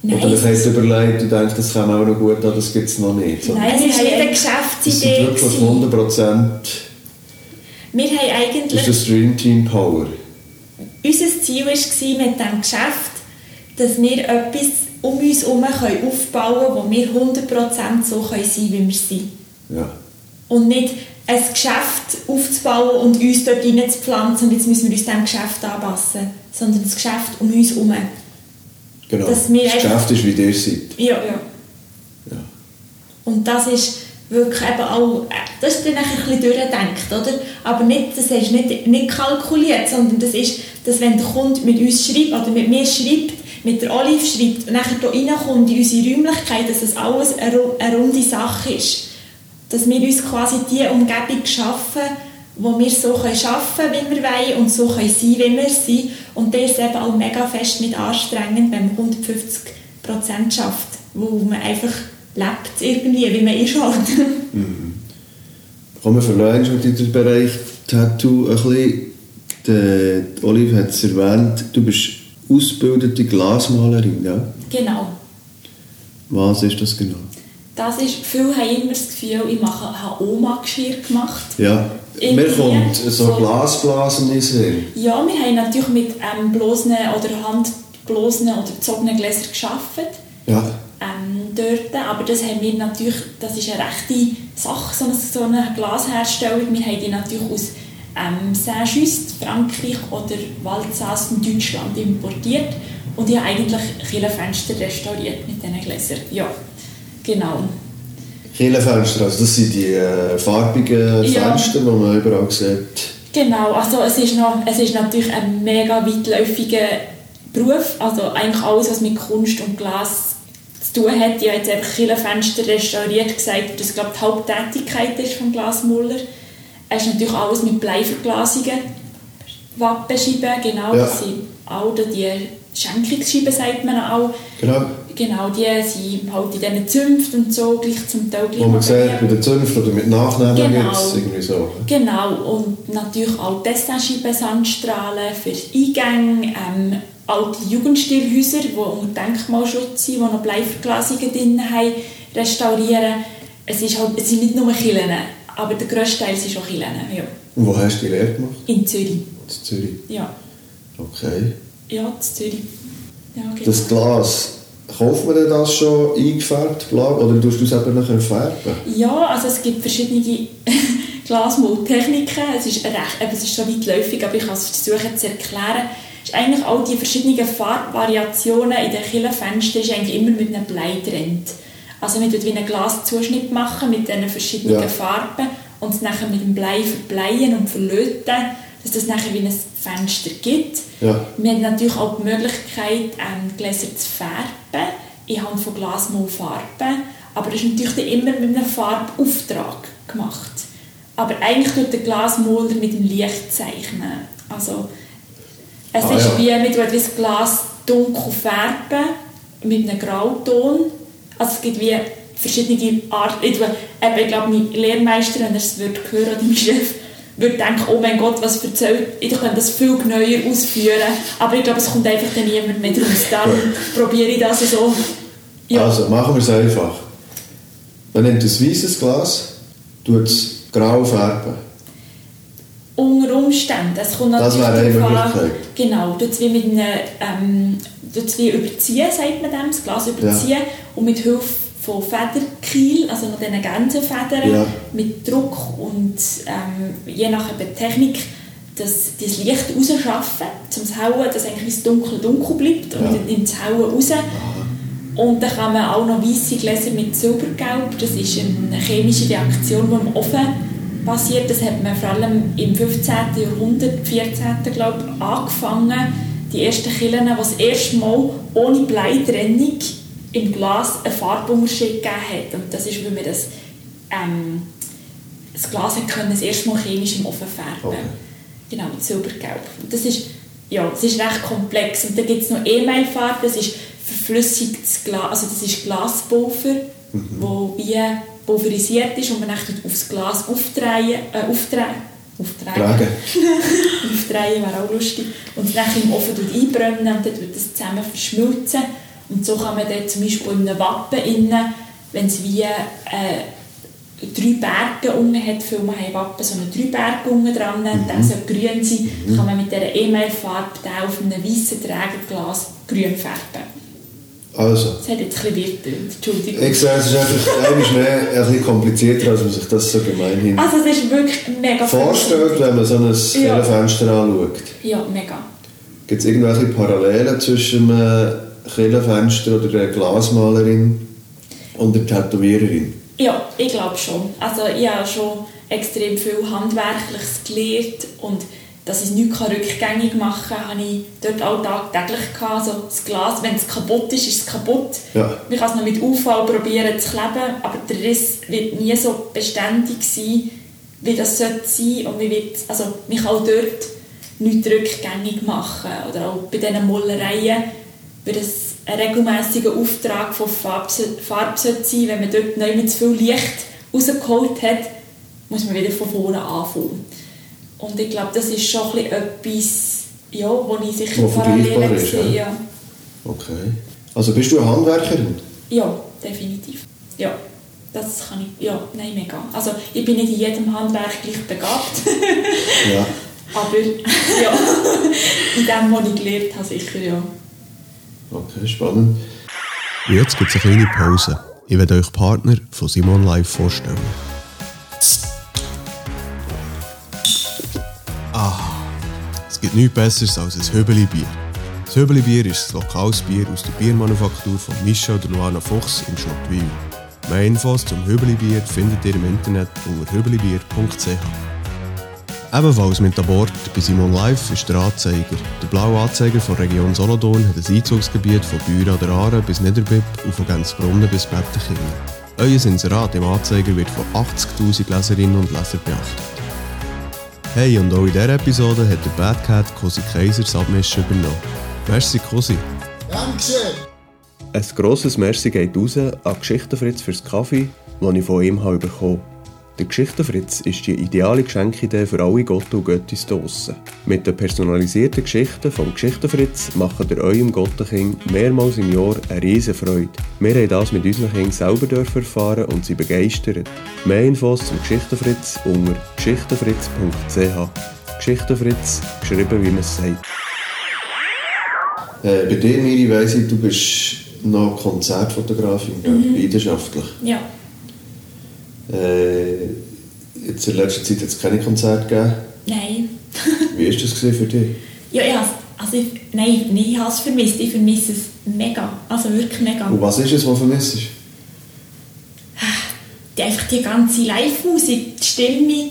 Speaker 2: Nein,
Speaker 3: oder habt
Speaker 2: ist-
Speaker 3: überlegt und denkt, das käme auch noch gut an, das gibt es noch nicht. sondern
Speaker 2: Nein, es war nicht eine
Speaker 3: Das sind
Speaker 2: Geschäftsidee.
Speaker 3: wirklich
Speaker 2: gewesen.
Speaker 3: 100 Prozent,
Speaker 2: Wir haben
Speaker 3: das
Speaker 2: eigentlich...
Speaker 3: ist das Dream Team Power.
Speaker 2: Unser Ziel war mit diesem Geschäft, dass wir etwas um uns herum aufbauen können, wo wir 100% so sein können, wie wir sind.
Speaker 3: Ja.
Speaker 2: Und nicht ein Geschäft aufzubauen und uns dort reinzupflanzen und jetzt müssen wir uns diesem Geschäft anpassen, sondern das Geschäft um uns herum.
Speaker 3: Genau.
Speaker 2: Dass wir
Speaker 3: das Geschäft ist, wie ihr seid.
Speaker 2: Ja.
Speaker 1: Ja.
Speaker 3: Ja.
Speaker 2: Und das ist wirklich eben auch, äh, das ist dann ein bisschen durchgedacht, oder? Aber nicht, das ist nicht, nicht kalkuliert, sondern das ist, dass wenn der Kunde mit uns schreibt oder mit mir schreibt, mit der Olive schreibt und nachher hier reinkommt in unsere Räumlichkeit, dass das alles eine, eine runde Sache ist. Dass wir uns quasi die Umgebung schaffen, wo wir so können arbeiten wie wir wollen und so können sein, wie wir sind. Und das ist eben auch mega fest nicht anstrengend, wenn man 150 Prozent schafft, wo man einfach lebt irgendwie, wie man ist halt. [laughs]
Speaker 3: Kommen wir verlassen schon in den Bereich Tattoo ein bisschen. Der Olive hat es erwähnt, du bist ausgebildete Glasmalerin, ja?
Speaker 1: Genau.
Speaker 3: Was ist das genau?
Speaker 1: Das ist, viele haben immer das Gefühl, ich mache, habe Oma-Geschirr gemacht.
Speaker 3: Ja, mir kommt so
Speaker 1: so-
Speaker 3: Glasblasen in Sinn.
Speaker 1: Ja, wir haben natürlich mit ähm, bloßen oder handblosen oder gezogenen Gläsern gearbeitet.
Speaker 3: Ja,
Speaker 1: ähm, dort. Aber das haben wir natürlich, das ist eine rechte Sache, so eine, so eine Glasherstellung. Wir haben die natürlich aus ähm, Saint-Just, Frankreich oder Waldsas in Deutschland importiert. Und ich habe eigentlich Kirchenfenster restauriert mit diesen Gläsern. Ja, genau.
Speaker 3: Kirchenfenster, also das sind die äh, farbigen
Speaker 1: Ja.
Speaker 3: Fenster, die man überall sieht.
Speaker 1: Genau, also es ist, noch, es ist natürlich ein mega weitläufiger Beruf. Also eigentlich alles, was mit Kunst und Glas zu tun hat. Ich habe jetzt einfach Kirchenfenster restauriert gesagt, dass glaube die Haupttätigkeit ist vom Glasmuller. Es ist natürlich alles mit Bleiverglasungen. Wappenscheiben, genau,
Speaker 3: Ja.
Speaker 1: das sind auch die Schenkungsscheiben, sagt man auch.
Speaker 3: Genau,
Speaker 1: Genau, die sind halt in diesen Zünften und so, gleich zum Teil gleich
Speaker 3: wo man sieht, bei den Zünften oder mit Nachnamen
Speaker 1: Genau.
Speaker 3: gibt es irgendwie so.
Speaker 1: Genau, und natürlich auch Designscheiben, Sandstrahlen für Eingänge, ähm, alte Jugendstilhäuser, die unter Denkmalschutz sind, die noch Bleiverglasungen drin haben, restaurieren. Es, ist halt, es sind nicht nur Killen, aber der grösste Teil sind schon Killen, ja.
Speaker 3: Und wo hast du die Lehre gemacht?
Speaker 1: In Zürich,
Speaker 3: In Zürich.
Speaker 1: ja.
Speaker 3: Okay.
Speaker 1: Ja, in Zürich. Ja, genau.
Speaker 3: Das Glas, kauft man denn das schon eingefärbt, blau, oder tust du es eben nachher färben?
Speaker 1: Ja, also es gibt verschiedene [laughs] Glasmodtechniken. Es ist, recht, eben, es ist schon weitläufig, aber ich kann es versuchen zu erklären. Ist eigentlich all die verschiedenen Farbvariationen in den Kirchenfenstern ist eigentlich immer mit einem Blei getrennt. Also man tut wie einen Glaszuschnitt machen mit diesen verschiedenen
Speaker 3: Ja.
Speaker 1: Farben und es nachher mit dem Blei verbleien und verlöten, dass das nachher wie ein Fenster gibt.
Speaker 3: Ja.
Speaker 1: Wir haben natürlich auch die Möglichkeit, ähm, Gläser zu färben, anhand von Glasmaufarben. Aber das ist natürlich immer mit einem Farbauftrag gemacht. Aber eigentlich tut der Glasmaler mit dem Licht zeichnen. Also, es
Speaker 3: Ah,
Speaker 1: ist
Speaker 3: ja.
Speaker 1: wie, wie das Glas dunkel färben, mit einem Grauton. Also es gibt wie verschiedene Arten. Ich, ich glaube, mein Lehrmeister, wenn er es würde hören oder [laughs] mein Chef, würde denken, oh mein Gott, was erzählt. Ich könnte das viel genauer ausführen. Aber ich glaube, es kommt einfach dann niemand mehr raus. Dann probiere ich das so. Ja.
Speaker 3: Also, machen wir es einfach. Man nimmt ein weißes Glas, tut es grau färben.
Speaker 1: unter Umständen. Es kommt
Speaker 3: Das wäre eine Möglichkeit.
Speaker 1: Genau, tut es wie mit einem, ähm, wie überziehen, sagt man dem, das Glas überziehen und mit Hilfe von Federkiel, also noch diesen Gänsefedern,
Speaker 3: Ja.
Speaker 1: mit Druck und ähm, je nach Technik das, das Licht rausschaffen, zum Hauen, dass eigentlich das Dunkel dunkel bleibt und
Speaker 3: Ja.
Speaker 1: dann nimmt das Hauen raus. Und dann kann man auch noch weiße Gläser mit Silbergelb. Das ist eine chemische Reaktion, die im Ofen passiert. Das hat man vor allem im 15. Jahrhundert, 14. glaube ich, angefangen. Die ersten Killen, die das erste Mal ohne Bleitrennung im Glas einen Farbunterschied gegeben hat. Und das ist, weil wir das, ähm, das Glas hat können das erste Mal chemisch im Ofen färben.
Speaker 3: Okay.
Speaker 1: Genau, mit Silbergelb. Und das ist, ja, das ist recht komplex. Und dann gibt es noch E-Mail-Farbe, das ist
Speaker 2: verflüssigtes Glas, also das ist Glaspulver, mhm. wo wie pulverisiert ist und man dann aufs Glas aufdrehen, äh, aufdrehen Auftragen. [laughs] Auftragen wäre auch lustig. Und dann im Ofen einbrennen und dann wird das zusammen verschmilzen. Und so kann man dann zum Beispiel in einem Wappen innen, wenn es wie äh, drei Berge unten hat, viele man haben Wappen so eine drei Berge unten dran, mhm. dann soll grün sein, mhm. kann man mit dieser E-Mail-Farbe auf einem weißen Trägerglas grün färben.
Speaker 5: Also.
Speaker 2: Das hat jetzt ein bisschen weiter, Entschuldigung.
Speaker 5: Ich sage, es ist einfach einmal mehr ein bisschen komplizierter, als man sich das so gemeinhin
Speaker 2: Also es ist wirklich mega
Speaker 5: vorstellt, wenn man so ein ja. Fenster anschaut.
Speaker 2: Ja, mega.
Speaker 5: Gibt es irgendwelche Parallelen zwischen einem Killenfenster oder einer Glasmalerin und der Tätowiererin?
Speaker 2: Ja, ich glaube schon. Also ich habe schon extrem viel Handwerkliches gelernt und dass ich es nicht rückgängig machen kann, habe ich dort auch tagtäglich gehabt. Also das Glas, wenn es kaputt ist, ist es kaputt.
Speaker 5: Ja.
Speaker 2: Man kann es noch mit UV probieren zu kleben, aber der Riss wird nie so beständig sein, wie das sollte sein. Und man, wird, also man kann auch dort nichts rückgängig machen. Oder auch bei diesen Mollereien wird es ein regelmäßiger Auftrag von Farbe, Farbe sein. Wenn man dort nicht zu viel Licht rausgeholt hat, muss man wieder von vorne anfangen. Und ich glaube, das ist schon etwas, ja, wo ich sicher
Speaker 5: wo parallel sehe. Ja. Okay. Also bist du eine Handwerkerin?
Speaker 2: Ja, definitiv. Ja, das kann ich, ja, nein, mega. Also ich bin nicht in jedem Handwerk gleich begabt.
Speaker 5: ja. [laughs]
Speaker 2: Aber ja, [laughs] in dem, was ich gelernt habe, sicher ja.
Speaker 5: Okay, spannend.
Speaker 3: jetzt gibt es eine kleine Pause. Ich werde euch Partner von Simon Live vorstellen. Es gibt nichts Besseres als ein Höbeli-Bier. Das Höbeli-Bier ist ein lokales Bier aus der Biermanufaktur von Mischa oder Luana Fuchs in Schnottwil. Mehr Infos zum Höbeli-Bier findet ihr im Internet unter höbelibier.ch. Ebenfalls mit an Bord bei Simon Live ist der Anzeiger. Der blaue Anzeiger von Region Solothurn hat ein Einzugsgebiet von Büren an der Aare bis Niederbipp und von Gänzbrunnen bis Bettenkingen. Euer Inserat im Anzeiger wird von 80'000 Leserinnen und Lesern beachtet. Hey, und auch in dieser Episode hat der Bad Cat Cosi Kaiser das Abmischen übernommen. Merci, Cosi.
Speaker 5: Dankeschön.
Speaker 3: Ein grosses Merci geht raus an Geschichtenfritz fürs Kaffee, das ich von ihm habe bekommen habe. Der Geschichtenfritz ist die ideale Geschenkidee für alle Gott und Göttis draussen. Mit den personalisierten Geschichten vom Geschichtenfritz machen ihr eurem Gottenkind mehrmals im Jahr eine riesen Freude. Wir haben das mit unseren Kindern selber erfahren und sie begeistert. Mehr Infos zum Geschichtenfritz unter geschichtenfritz.ch Geschichtenfritz, geschrieben wie man es sagt.
Speaker 5: Äh, bei dir, Miri, weiss ich, du bist noch Konzertfotografin, mhm. leidenschaftlich.
Speaker 2: Ja.
Speaker 5: Äh, jetzt in letzter Zeit hat es keine Konzerte gegeben.
Speaker 2: Nein.
Speaker 5: Wie war das für dich?
Speaker 2: Ja, ich also ich, nein, ich habe es vermisst. Ich vermisse es mega. Also wirklich mega.
Speaker 5: Und was ist es, was vermisst ist?
Speaker 2: Die, einfach die ganze Live-Musik, die Stimmung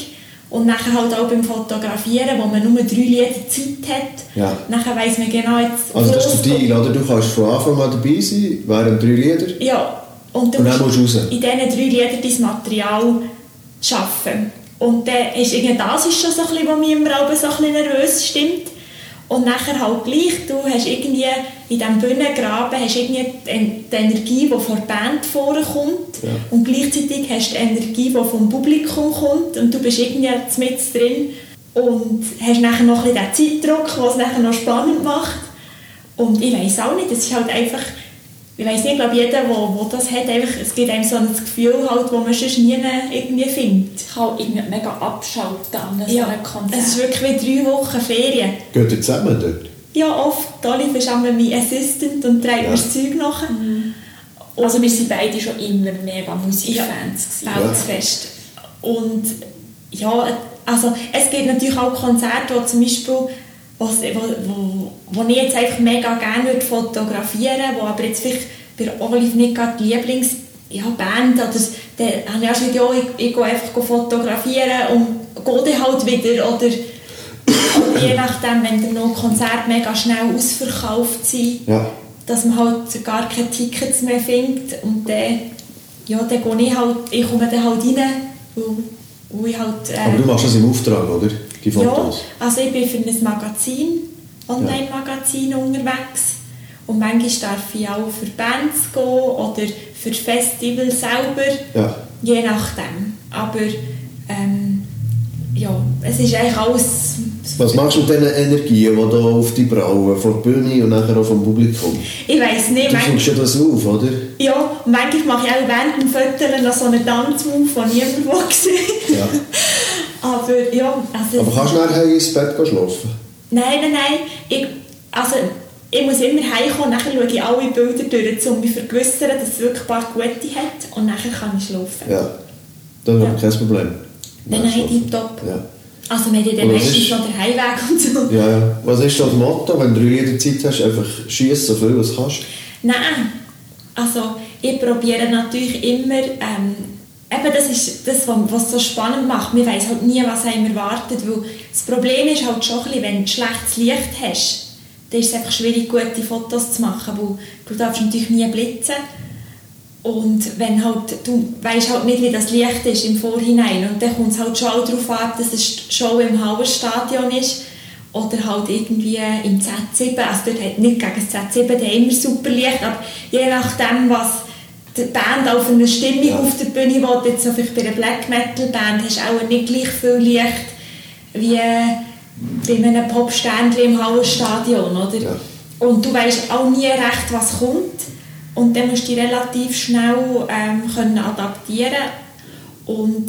Speaker 2: und nachher halt auch beim Fotografieren, wo man nur drei Lieder Zeit hat.
Speaker 5: Ja.
Speaker 2: Nachher weiss man genau jetzt...
Speaker 5: Also das ist der Deal, oder? Du kannst von Anfang an dabei sein, während drei Lieder.
Speaker 2: Ja, und du
Speaker 5: und dann musst raus.
Speaker 2: in diesen drei Liedern dein Material schaffen. Und dann ist irgendwie das ist schon so ein bisschen, was mich immer auch so ein bisschen nervös stimmt. Und nachher halt gleich, du hast irgendwie in diesem Bühnengraben hast irgendwie die Energie, die von der Band vorkommt
Speaker 5: ja.
Speaker 2: und gleichzeitig hast du die Energie, die vom Publikum kommt und du bist irgendwie mit drin und hast nachher noch ein bisschen den Zeitdruck, was es nachher noch spannend macht. Und ich weiß auch nicht, es ist halt einfach ich weiß nicht, ich glaube, jeder, der, der das hat, einfach, es gibt einem so ein Gefühl, halt, das man sonst nie irgendwie findet.
Speaker 1: Ich kann irgendwie mega abschalten an
Speaker 2: so ja, einem Konzert. es ist wirklich wie drei Wochen Ferien.
Speaker 5: Geht ihr zusammen dort?
Speaker 2: Ja, oft. Olive ist einmal mein Assistant und trägt ja. mir das Zeug nach. Mhm.
Speaker 1: Also wir sind beide schon immer mega Musikfans.
Speaker 2: Ja, fest. Und ja, also es gibt natürlich auch Konzerte, wo zum Beispiel was, wo, wo, wo ich jetzt einfach mega gerne würde fotografieren würde, wo aber jetzt vielleicht bei Olive nicht gerade die Lieblingsband ja, Band, oder dann habe ich auch gesagt, ja, ich, ich gehe einfach fotografieren und gehe dann halt wieder, oder, oder [coughs] je nachdem, wenn dann noch Konzerte mega schnell ausverkauft sind,
Speaker 5: ja.
Speaker 2: dass man halt gar keine Tickets mehr findet und dann, ja, dann gehe ich halt, ich komme dann halt rein und, und ich halt...
Speaker 5: Äh, aber du machst das im Auftrag, oder? Die Fotos?
Speaker 2: Ja, also ich bin für ein Magazin, Online-Magazin ja. unterwegs Und manchmal darf ich auch für Bands gehen oder für Festivals selber,
Speaker 3: Ja.
Speaker 2: je nachdem. Aber ähm, ja, es ist eigentlich alles...
Speaker 3: Was machst du mit diesen Energien, die da auf die Brauen, von der Bühne und nachher auch vom Publikum?
Speaker 2: Ich weiss nicht,
Speaker 3: Du findest ja das auf, oder?
Speaker 2: ja, und manchmal mache ich auch während dem Fotografieren noch so einen Tanzmove, den niemand will [laughs] sehen
Speaker 3: Ja.
Speaker 2: Aber ja, also...
Speaker 3: Aber kannst du nachher ins Bett schlafen?
Speaker 2: Nein, nein, nein. Ich, also, ich muss immer heimkommen, nachher schaue ich alle Bilder durch, um mich zu vergewissern, dass es wirklich ein paar gute hat. Und nachher kann ich schlafen.
Speaker 3: Ja. Das ist kein Problem.
Speaker 2: Nein, nein, tipptopp.
Speaker 3: Ja.
Speaker 2: Also wir haben ja dann meistens
Speaker 3: ist-
Speaker 2: noch den Heimweg und so.
Speaker 3: Ja, ja. Was ist das Motto, wenn du drei Lieder Zeit hast? Einfach schieß so viel, was kannst.
Speaker 2: Nein, also ich probiere natürlich immer, ähm, eben das ist das, was es so spannend macht. Man weiß halt nie, was einem erwartet, weil das Problem ist halt schon wenn du schlechtes Licht hast, dann ist es einfach schwierig, gute Fotos zu machen, weil du darfst natürlich nie blitzen. Und wenn halt, du weißt halt nicht, wie das Licht ist im Vorhinein. Und dann kommt es halt schon darauf an, dass es schon im Hauerstadion ist oder halt irgendwie im Z7, also dort hat nicht gegen das Z7 der immer super Licht, aber je nachdem, was die Band auch für eine Stimmung
Speaker 3: Ja.
Speaker 2: auf der Bühne will, jetzt so vielleicht bei einer Black Metal Band hast du auch nicht gleich viel Licht wie bei einem Popsternchen im Hauerstadion, oder?
Speaker 3: Ja.
Speaker 2: Und du weißt auch nie recht, was kommt. Und dann musst du dich relativ schnell ähm, können adaptieren Und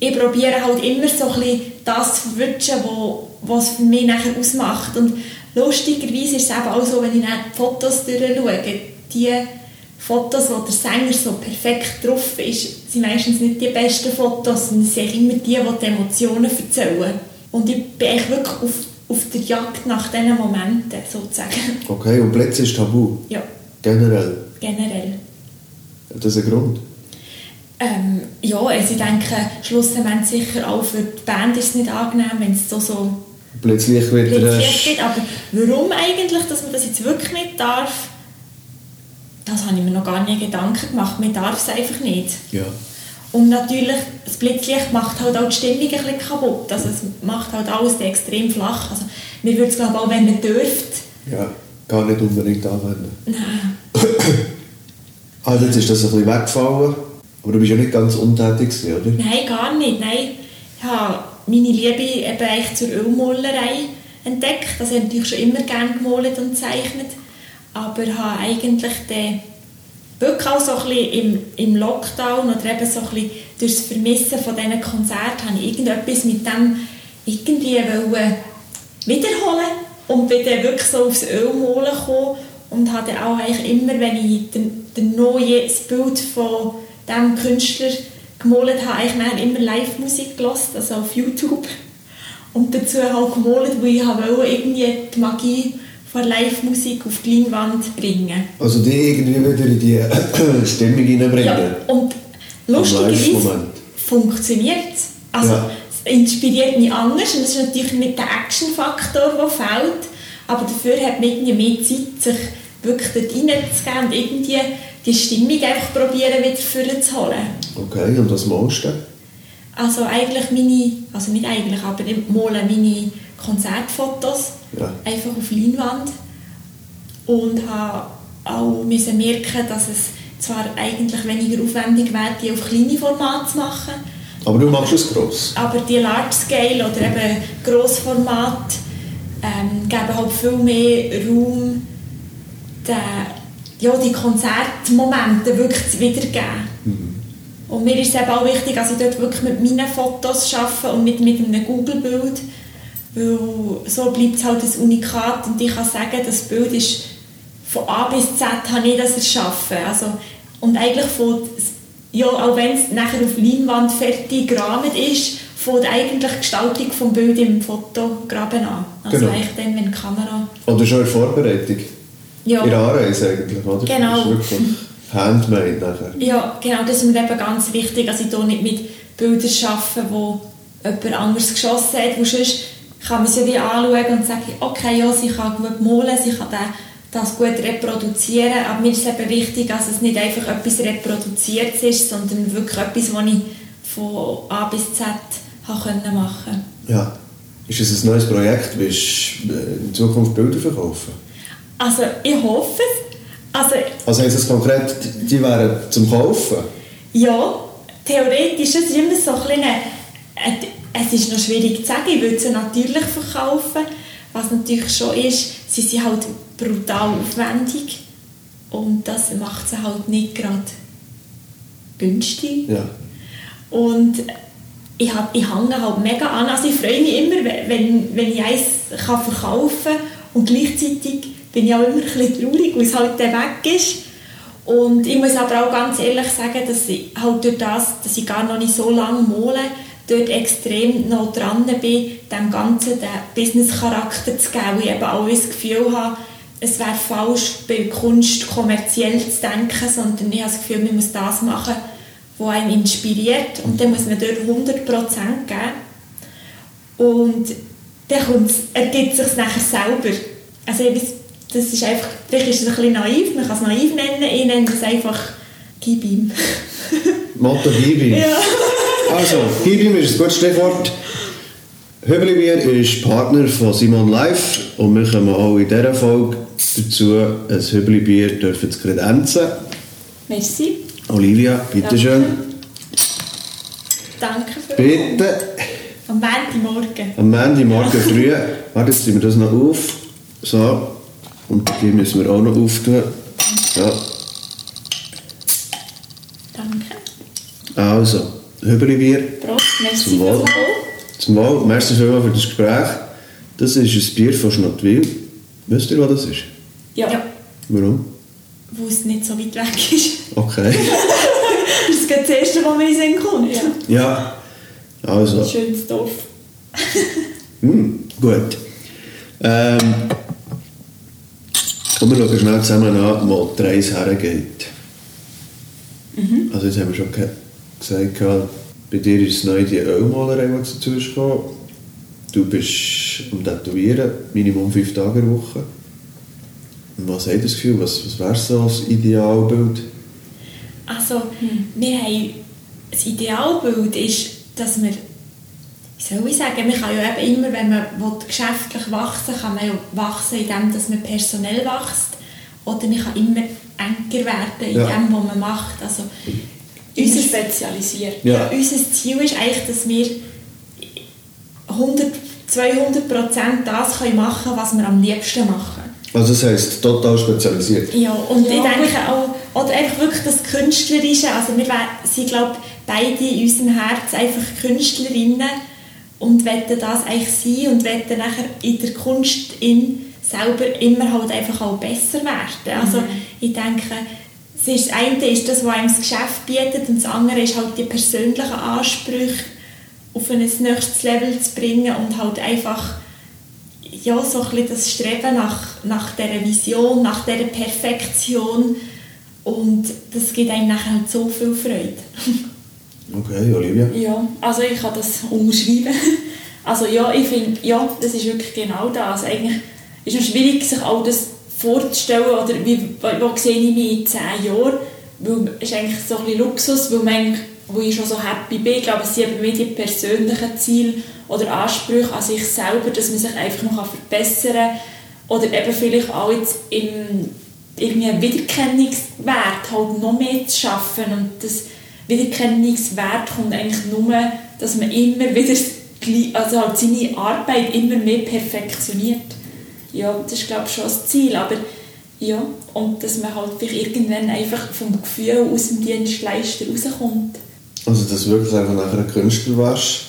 Speaker 2: ich probiere halt immer so ein bisschen das zu verwünschen, wo, was für mich nachher ausmacht. Und lustigerweise ist es eben auch so, wenn ich dann die Fotos durchschaue, die Fotos, wo der Sänger so perfekt drauf ist, sind meistens nicht die besten Fotos, sondern es sind immer die, die die Emotionen erzählen. Und ich bin eigentlich wirklich auf, auf der Jagd nach diesen Momenten, sozusagen.
Speaker 3: Okay, und Blitz ist tabu.
Speaker 2: Ja,
Speaker 3: Generell.
Speaker 2: generell.
Speaker 3: Hat das einen Grund?
Speaker 2: Ähm, ja, also ich denke, schlussendlich sicher auch für die Band ist es nicht angenehm, wenn es so, so
Speaker 3: Blitzlicht wird
Speaker 2: Blitzlicht gibt. Aber warum eigentlich, dass man das jetzt wirklich nicht darf, das habe ich mir noch gar nie Gedanken gemacht. Man darf es einfach nicht.
Speaker 3: Ja.
Speaker 2: Und natürlich, das Blitzlicht macht halt auch die Stimmung ein bisschen kaputt. Also es macht halt alles extrem flach. Also mir würde es glaube ich auch, wenn man dürfte,
Speaker 3: Ja, gar nicht unbedingt anwenden.
Speaker 2: nein. [coughs]
Speaker 3: Also jetzt ist das ein bisschen weggefallen, aber du bist ja nicht ganz untätig gewesen, oder?
Speaker 2: Nein, gar nicht. Nein. Ich habe meine Liebe eben eigentlich zur Ölmalerei entdeckt. Das habe ich natürlich schon immer gerne gemalt und gezeichnet. Aber habe eigentlich den wirklich auch so ein bisschen im, im Lockdown oder eben so ein bisschen durch das Vermissen von diesen Konzerten habe ich irgendetwas mit dem irgendwie wollen wiederholen und bin dann wirklich so aufs Ölmalen gekommen und habe dann auch eigentlich immer, wenn ich den neues Bild von diesem Künstler gemalt habe, eigentlich dann immer Live-Musik gelassen, also auf YouTube. Und dazu halt gemalt, weil ich wollte irgendwie die Magie von Live-Musik auf die Leinwand bringen.
Speaker 3: Also die irgendwie wieder in die [coughs] Stimmung hineinbringen.
Speaker 2: Ja, und lustigerweise funktioniert es. Also,
Speaker 3: Ja.
Speaker 2: es inspiriert mich anders und es ist natürlich nicht der Action-Faktor, der fehlt, aber dafür hat man irgendwie mehr Zeit, sich wirklich dort reinzugehen und irgendwie die Stimmung einfach probieren, wieder vorzuholen.
Speaker 3: Okay, und was machst du?
Speaker 2: Also eigentlich meine, also nicht eigentlich, aber ich male meine Konzertfotos
Speaker 3: Ja.
Speaker 2: einfach auf Leinwand und habe auch müssen merken, dass es zwar eigentlich weniger aufwendig wäre, die auf kleine Formate zu machen,
Speaker 3: Aber du machst es gross.
Speaker 2: aber die Large Scale oder eben Grossformat ähm, geben halt viel mehr Raum, den, ja, die Konzertmomente wirklich zu wiedergeben. Und mir ist es eben auch wichtig, dass ich dort wirklich mit meinen Fotos arbeite und nicht mit einem Google-Bild, weil so bleibt es halt ein Unikat und ich kann sagen, das Bild ist von A bis Z habe ich das erschaffen. Also, und eigentlich von, ja, auch wenn es nachher auf Leinwand fertig gerahmt ist, von der eigentlichen Gestaltung des Bildes im Fotograben an. Also
Speaker 3: Genau.
Speaker 2: eigentlich dann, wenn die Kamera...
Speaker 3: Oder schon in Vorbereitung.
Speaker 2: Ja.
Speaker 3: In Anreise eigentlich, oder?
Speaker 2: Genau.
Speaker 3: Handmade nachher.
Speaker 2: Ja, genau, das ist mir eben ganz wichtig, dass ich hier nicht mit Bildern arbeite, die jemand anderes geschossen hat, wo sonst kann man sie wie anschauen und sagen, okay, ja, sie kann gut malen, sie kann das gut reproduzieren, aber mir ist eben wichtig, dass es nicht einfach etwas reproduziert ist, sondern wirklich etwas, was ich von A bis Z können machen
Speaker 3: Ja. Ist es ein neues Projekt? Willst du äh, in Zukunft Bilder verkaufen?
Speaker 2: Also ich hoffe es. Also,
Speaker 3: Also heisst das konkret, die wären zum Kaufen?
Speaker 2: ja, theoretisch es ist immer so ein bisschen es ist noch schwierig zu sagen, ich würde sie natürlich verkaufen. Was natürlich schon ist, sie sind halt brutal aufwendig und das macht sie halt nicht gerade günstig.
Speaker 3: Ja.
Speaker 2: Und ich, hab, ich hänge halt mega an. Also ich freue mich immer, wenn- wenn, ich eins kann verkaufen kann. Und gleichzeitig bin ich auch immer ein bisschen traurig, weil es halt dann weg ist. Und ich muss aber auch ganz ehrlich sagen, dass ich halt durch das, dass ich gar noch nicht so lange mole, dort extrem noch dran bin, dem Ganzen den Business-Charakter zu geben. Weil ich eben auch das Gefühl habe, es wäre falsch, bei Kunst kommerziell zu denken, sondern ich habe das Gefühl, man muss das machen, was einen inspiriert und dann muss man dort 100% geben. Und dann ergibt es sich nachher selber. Also das ist einfach, vielleicht ist es ein bisschen naiv, man kann es naiv nennen, ich nenne es einfach «Gib ihm».
Speaker 3: Motto gib ihm. [laughs]
Speaker 2: ja.
Speaker 3: Also, gib ihm ist ein gutes Stichwort. Hübelibier ist Partner von Simon Live und wir kommen auch in dieser Folge dazu, ein Hübelibier dürfen zu kredenzen.
Speaker 1: Merci.
Speaker 3: Olivia, bitteschön.
Speaker 2: Danke für
Speaker 3: Bitte.
Speaker 2: Am Montagmorgen.
Speaker 3: Am Montagmorgen früh, warte, jetzt ziehen wir das noch auf. So. Und die müssen wir auch noch auftun. Ja.
Speaker 2: Danke.
Speaker 3: Also, Hübelibier.
Speaker 1: Prost. Merci
Speaker 3: Zum Wohl. Zum Wohl. Merci vielmals für das Gespräch. Das ist ein Bier von Schnottwil. Wisst ihr, was das ist?
Speaker 1: Ja.
Speaker 2: Ja,
Speaker 3: Warum?
Speaker 2: wo es nicht so weit weg ist.
Speaker 3: Okay. [laughs]
Speaker 2: Das ist das Erste, was mir in den kommt.
Speaker 1: Ja.
Speaker 3: ja. Also.
Speaker 1: Schönes Dorf. [laughs]
Speaker 3: Hm, gut. Ähm, kommen wir schauen schnell zusammen an, wo die Reise hergeht. Also jetzt haben wir schon ge gesagt, gehabt, bei dir ist es neu die Ölmalerei, die dazu ist gekommen. Du bist am Tätowieren, Minimum fünf Tage in der Woche. Und was hat das Gefühl? Was, was wäre so das Idealbild?
Speaker 2: Also, wir haben, das Idealbild ist, dass wir, wie soll ich sagen, man kann ja eben immer, wenn man will, geschäftlich wachsen kann man ja wachsen, indem dass man personell wächst. Oder man kann immer enger werden in
Speaker 3: Ja.
Speaker 2: dem, was man macht. Also,
Speaker 1: Unser
Speaker 2: unser,
Speaker 1: spezialisiert.
Speaker 3: Ja.
Speaker 2: unser Ziel ist eigentlich, dass wir 100, 200 Prozent das können machen können, was wir am liebsten machen.
Speaker 3: Also das heisst, total spezialisiert.
Speaker 2: Ja, und
Speaker 1: Ja,
Speaker 2: ich denke
Speaker 1: gut.
Speaker 2: auch, oder einfach wirklich das Künstlerische, also wir sind, glaube beide in unserem Herz einfach Künstlerinnen und wollen das eigentlich sein und wollen nachher in der Kunst in selber immer halt einfach auch besser werden. Also ich denke, das eine ist das, was einem das Geschäft bietet und das andere ist halt die persönlichen Ansprüche auf ein nächstes Level zu bringen und halt einfach ja, so ein bisschen das Streben nach, nach dieser Vision, nach dieser Perfektion und das gibt einem nachher halt so viel Freude. [laughs]
Speaker 3: Okay, Olivia.
Speaker 1: Ja, also ich kann das umschreiben. [laughs] Also ja, ich finde, ja, das ist wirklich genau das. Eigentlich ist es schwierig, sich all das vorzustellen, oder wie, wo sehe ich mich in zehn Jahren, weil es ist eigentlich so ein bisschen Luxus, weil man wo ich schon so happy bin, ich glaube, es sind eben die persönlichen Ziele oder Ansprüche an sich selber, dass man sich einfach noch verbessern kann oder eben vielleicht auch jetzt im irgendwie einen Wiedererkennungswert halt noch mehr zu schaffen und das Wiedererkennungswert kommt eigentlich nur, dass man immer wieder also halt seine Arbeit immer mehr perfektioniert. Ja, das ist glaube ich schon das Ziel, aber ja, und dass man halt vielleicht irgendwann einfach vom Gefühl aus dem Dienstleister rauskommt.
Speaker 3: Also dass du wirklich einfach nachher ein Künstler warst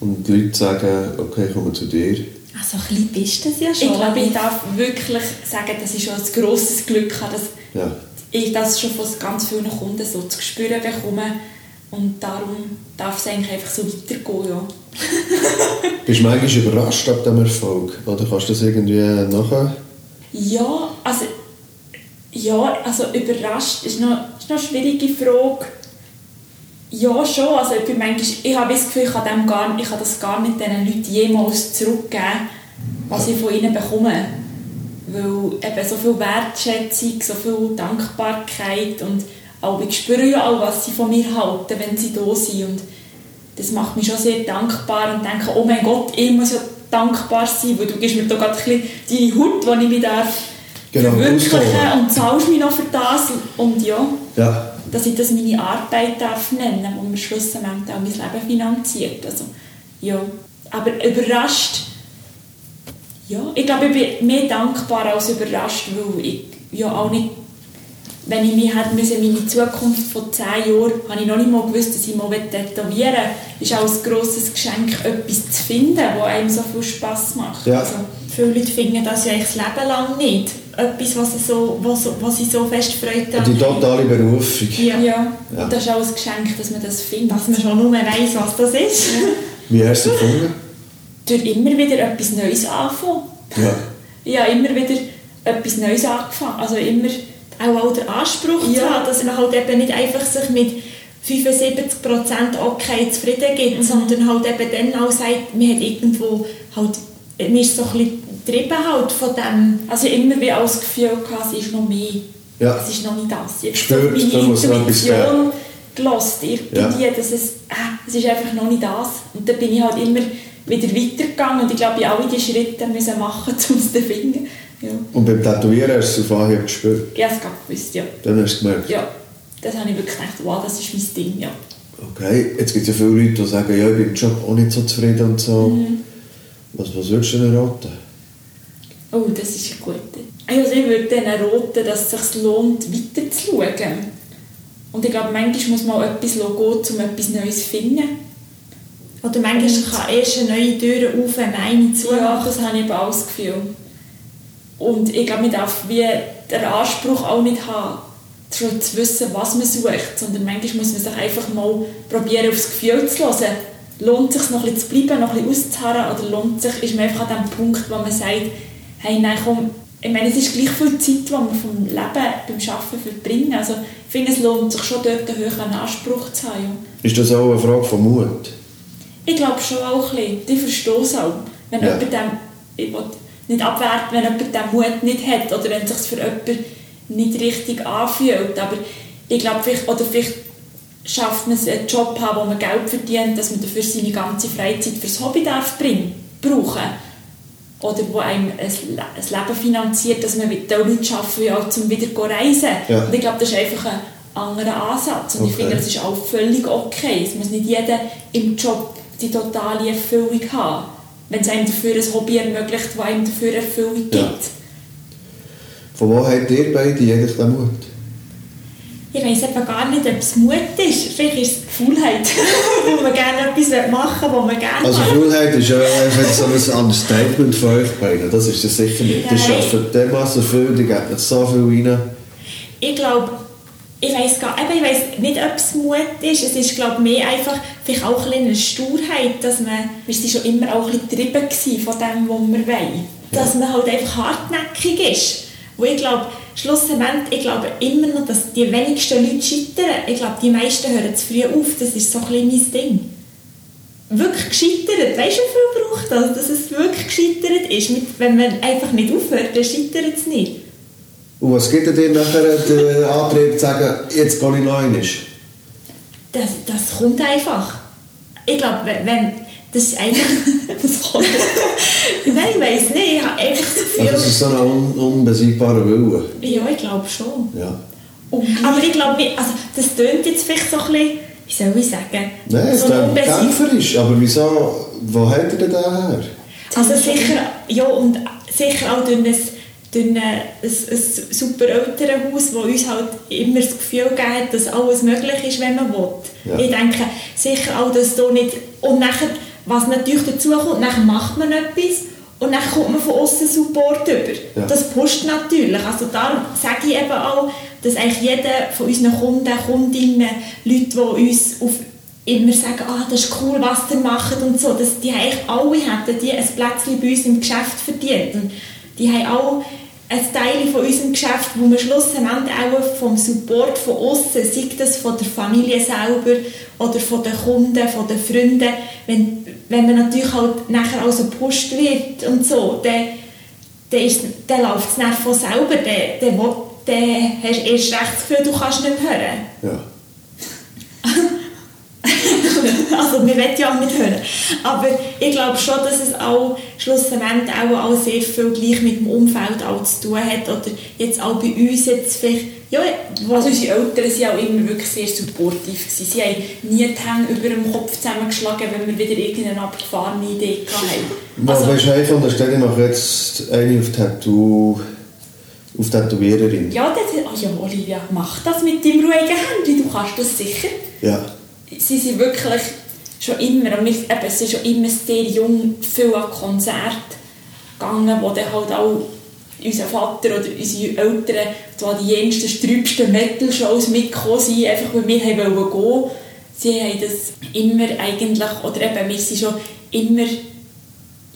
Speaker 3: und die Leute sagen, okay, ich komme zu dir.
Speaker 2: Also ein bisschen bist du das ja schon.
Speaker 1: Ich glaube, ich darf wirklich sagen, dass ich schon ein grosses Glück habe, dass
Speaker 3: Ja.
Speaker 1: ich das schon von ganz vielen Kunden so zu spüren bekomme. Und darum darf es eigentlich einfach so weitergehen, ja. [laughs]
Speaker 3: Bist du manchmal überrascht ab diesem Erfolg? Oder kannst du das irgendwie nachher?
Speaker 1: Ja, also, ja, also überrascht ist noch, ist noch eine schwierige Frage. Ja, schon. Also ich, bin manchmal, ich habe das Gefühl, ich kann, dem gar, ich kann das gar nicht diesen Leuten jemals zurückgeben, was ich von ihnen bekomme. Weil eben so viel Wertschätzung, so viel Dankbarkeit und auch ich spüre ja auch, was sie von mir halten, wenn sie da sind. Und das macht mich schon sehr dankbar und denke, oh mein Gott, ich muss ja dankbar sein, weil du gibst mir da gerade ein bisschen deine Haut, die ich mich darf
Speaker 3: Genau,
Speaker 1: verwirklichen und zahlst mich noch für das und ja,
Speaker 3: Ja,
Speaker 1: dass ich das meine Arbeit darf nennen, wo mir schlussendlich auch mein Leben finanziert. Also, ja. Aber überrascht, ja, ich glaube, ich bin mehr dankbar als überrascht, weil ich ja auch nicht, wenn ich mich hätte müssen, meine Zukunft von 10 Jahren, habe ich noch nicht mal gewusst, dass ich mal tätowieren will. ist auch ein grosses Geschenk, etwas zu finden, das einem so viel Spass macht.
Speaker 3: Ja.
Speaker 1: Also,
Speaker 2: Viele Leute finden das ja das Leben lang nicht. Etwas, was sie so, was, was sie so fest freut
Speaker 3: die totale Berufung.
Speaker 2: Ja.
Speaker 1: ja.
Speaker 3: Ja.
Speaker 1: und das ist auch ein Geschenk, dass man das findet.
Speaker 2: Dass man schon nur weiss, was das ist.
Speaker 3: Wie hast du es gefunden?
Speaker 1: durch immer wieder etwas Neues anfangen.
Speaker 3: Ja. [laughs]
Speaker 1: Ich habe immer wieder etwas Neues angefangen. Also immer,
Speaker 2: Auch, auch der Anspruch zu
Speaker 1: Ja.
Speaker 2: haben, dass man halt eben nicht einfach sich mit 75% okay zufrieden gibt, sondern halt eben dann auch sagt, man hat irgendwo halt, man ist so ein bisschen getrieben halt von dem,
Speaker 1: also immer wie auch das Gefühl gehabt, es ist noch mehr.
Speaker 3: Ja.
Speaker 1: Es ist noch nicht das. Ich
Speaker 3: Gespürt,
Speaker 1: habe
Speaker 3: da
Speaker 1: meine
Speaker 3: muss
Speaker 1: Intuition gelost irgendwie, dass es, äh, es ist einfach noch nicht das. Und dann bin ich halt immer wieder weitergegangen und ich glaube, ich habe alle diese Schritte müssen machen, [laughs] um es zu finden. Ja.
Speaker 3: Und beim Tätowieren hast du es auf Anhieb gespürt.
Speaker 1: Ich habe es gerade gewusst, ja.
Speaker 3: Dann hast du gemerkt,
Speaker 1: Ja, das habe ich wirklich gedacht, wow, das ist mein Ding, ja.
Speaker 3: okay, jetzt gibt es ja viele Leute, die sagen, ja, ich bin im Job auch nicht so zufrieden und so.
Speaker 1: Mhm.
Speaker 3: Was, was würdest du denn raten?
Speaker 1: Oh, das ist ein guter. Also ich würde denen raten, dass es sich lohnt, weiterzuschauen. Und ich glaube, manchmal muss man auch etwas gehen, um etwas Neues zu finden.
Speaker 2: oder manchmal kann erst eine neue Tür auf, wenn man eine
Speaker 1: Ja,
Speaker 2: zumacht.
Speaker 1: das habe ich eben auch das Gefühl. Und ich glaube, man darf wie den Anspruch auch nicht haben, schon zu wissen, was man sucht, sondern manchmal muss man sich einfach mal probieren, aufs Gefühl zu hören. Lohnt es sich noch ein bisschen zu bleiben, noch ein bisschen auszuharren oder lohnt sich, ist man einfach an dem Punkt, wo man sagt, hey, nein, komm, ich meine, es ist gleich viel Zeit, die man vom Leben beim Arbeiten verbringen. Also ich finde, es lohnt sich schon dort einen höheren Anspruch zu haben.
Speaker 3: Ist das auch eine Frage von Mut?
Speaker 1: Ich glaube schon auch ein bisschen. Ich verstehe es auch. Wenn
Speaker 3: Ja.
Speaker 1: jemand dem, ich will nicht abwerten, wenn jemand den Mut nicht hat oder wenn es sich für jemanden nicht richtig anfühlt. Aber ich glaube, vielleicht, oder vielleicht schafft man es, einen Job haben, wo man Geld verdient, dass man dafür seine ganze Freizeit fürs Hobby darf bringen, brauchen. Oder wo einem ein, Le- ein Leben finanziert, dass man mit den Leuten arbeiten will, auch zum wieder zu reisen.
Speaker 3: Ja.
Speaker 1: Und ich glaube, das ist einfach ein anderer Ansatz. Und ich
Speaker 3: Okay.
Speaker 1: finde, das ist auch völlig okay. Es muss nicht jeder im Job die totale Erfüllung haben, wenn es einem dafür ein Hobby ermöglicht, das einem dafür Erfüllung gibt.
Speaker 3: Ja. Von wo habt ihr beide eigentlich den Mut?
Speaker 2: Ich weiss eben gar nicht, ob es Mut ist. Vielleicht ist es Faulheit, [laughs] wo man gerne etwas machen will, was man gerne
Speaker 3: Also. Faulheit ist ja einfach so ein Understatement von euch beiden. Das ist es sicher nicht. Ihr arbeitet dermassen viel, ihr gebt nicht so viel rein.
Speaker 2: Ich glaube, ich weiss gar eben, ich weiss nicht, ob es Mut ist. Es ist, glaube ich, mehr einfach vielleicht auch ein eine Sturheit, dass man,
Speaker 1: Wir waren schon immer auch ein bisschen getrieben von dem, was wir wollen.
Speaker 2: dass man halt einfach hartnäckig ist. Wo ich glaube, schlussendlich, ich glaube immer noch, dass die wenigsten Leute scheitern. Ich glaube, die meisten hören zu früh auf. Das ist so ein mein Ding. Wirklich gescheitert. Weißt du, wie viel braucht das, dass es wirklich gescheitert ist? Wenn man einfach nicht aufhört, dann scheitert es nicht.
Speaker 3: Und was gibt dir nachher den Antrieb zu sagen, jetzt gehe ich noch einmal?
Speaker 2: Das, das kommt einfach. Ich glaube, wenn, das ist einfach... [laughs] das kommt... Nein, ich weiss nicht. Ich habe einfach das Gefühl...
Speaker 3: Also es ist so ein un unbesiegbarer Wille.
Speaker 2: ja, ich glaube schon.
Speaker 3: Ja.
Speaker 2: Aber ich glaube, also, das tönt jetzt vielleicht so ein bisschen... Wie soll ich sagen?
Speaker 3: Nein, es
Speaker 2: so
Speaker 3: ist
Speaker 2: ein unbesieg-
Speaker 3: kämpferisch, aber wieso, wo habt ihr denn den her?
Speaker 2: Also sicher, ja, und sicher auch durch ein, durch ein, ein, super Elternhaus, das uns halt immer das Gefühl gibt, dass alles möglich ist, wenn man will.
Speaker 3: Ja.
Speaker 2: Ich denke sicher auch, dass da nicht... Und nachher, was natürlich dazu kommt, nachher macht man etwas und dann kommt man von außen Support über.
Speaker 3: Ja.
Speaker 2: Das pusht natürlich. Also darum sage ich eben auch, dass eigentlich jeder von unseren Kunden, Kundinnen, Leute, die uns auf immer sagen, ah, das ist cool, was ihr macht und so, dass die haben eigentlich alle hätten die ein Plätzchen bei uns im Geschäft verdient. Und die haben auch ein Teil von unserem Geschäft, wo wir schlussendlich auch vom Support von außen, sei das von der Familie selber oder von den Kunden, von den Freunden, wenn, wenn man natürlich halt nachher auch so gepusht wird und so, dann, dann, ist, dann läuft es dann von selber, dann, dann, dann hast du erst recht das Gefühl, du kannst nicht mehr hören.
Speaker 3: Ja. [laughs] [laughs]
Speaker 2: also wir wollen ja auch nicht hören. Aber ich glaube schon, dass es auch schlussendlich auch, auch sehr viel gleich mit dem Umfeld auch zu tun hat. Oder jetzt auch bei uns jetzt vielleicht, ja,
Speaker 1: also unsere Eltern waren auch immer wirklich sehr supportiv. Gewesen. Sie haben nie die Hände über dem Kopf zusammengeschlagen, wenn wir wieder irgendeine abgefahrene Idee hatten.
Speaker 3: Also, weißt du, hey, von der Stelle mache jetzt eine auf Tattoo auf Tätowiererin.
Speaker 1: Ja, das, oh ja, Olivia, mach das mit deinem ruhigen Handy, du kannst das sicher.
Speaker 3: Ja.
Speaker 1: Sie sind wirklich schon immer, und wir, eben, sie sind schon immer sehr jung, viel an Konzerte gegangen, wo dann halt auch unser Vater oder unsere Eltern so die jensten, strübsten Metal-Shows mitgekommen sind, einfach weil wir haben gehen Sie haben das immer eigentlich, oder eben, wir sind schon immer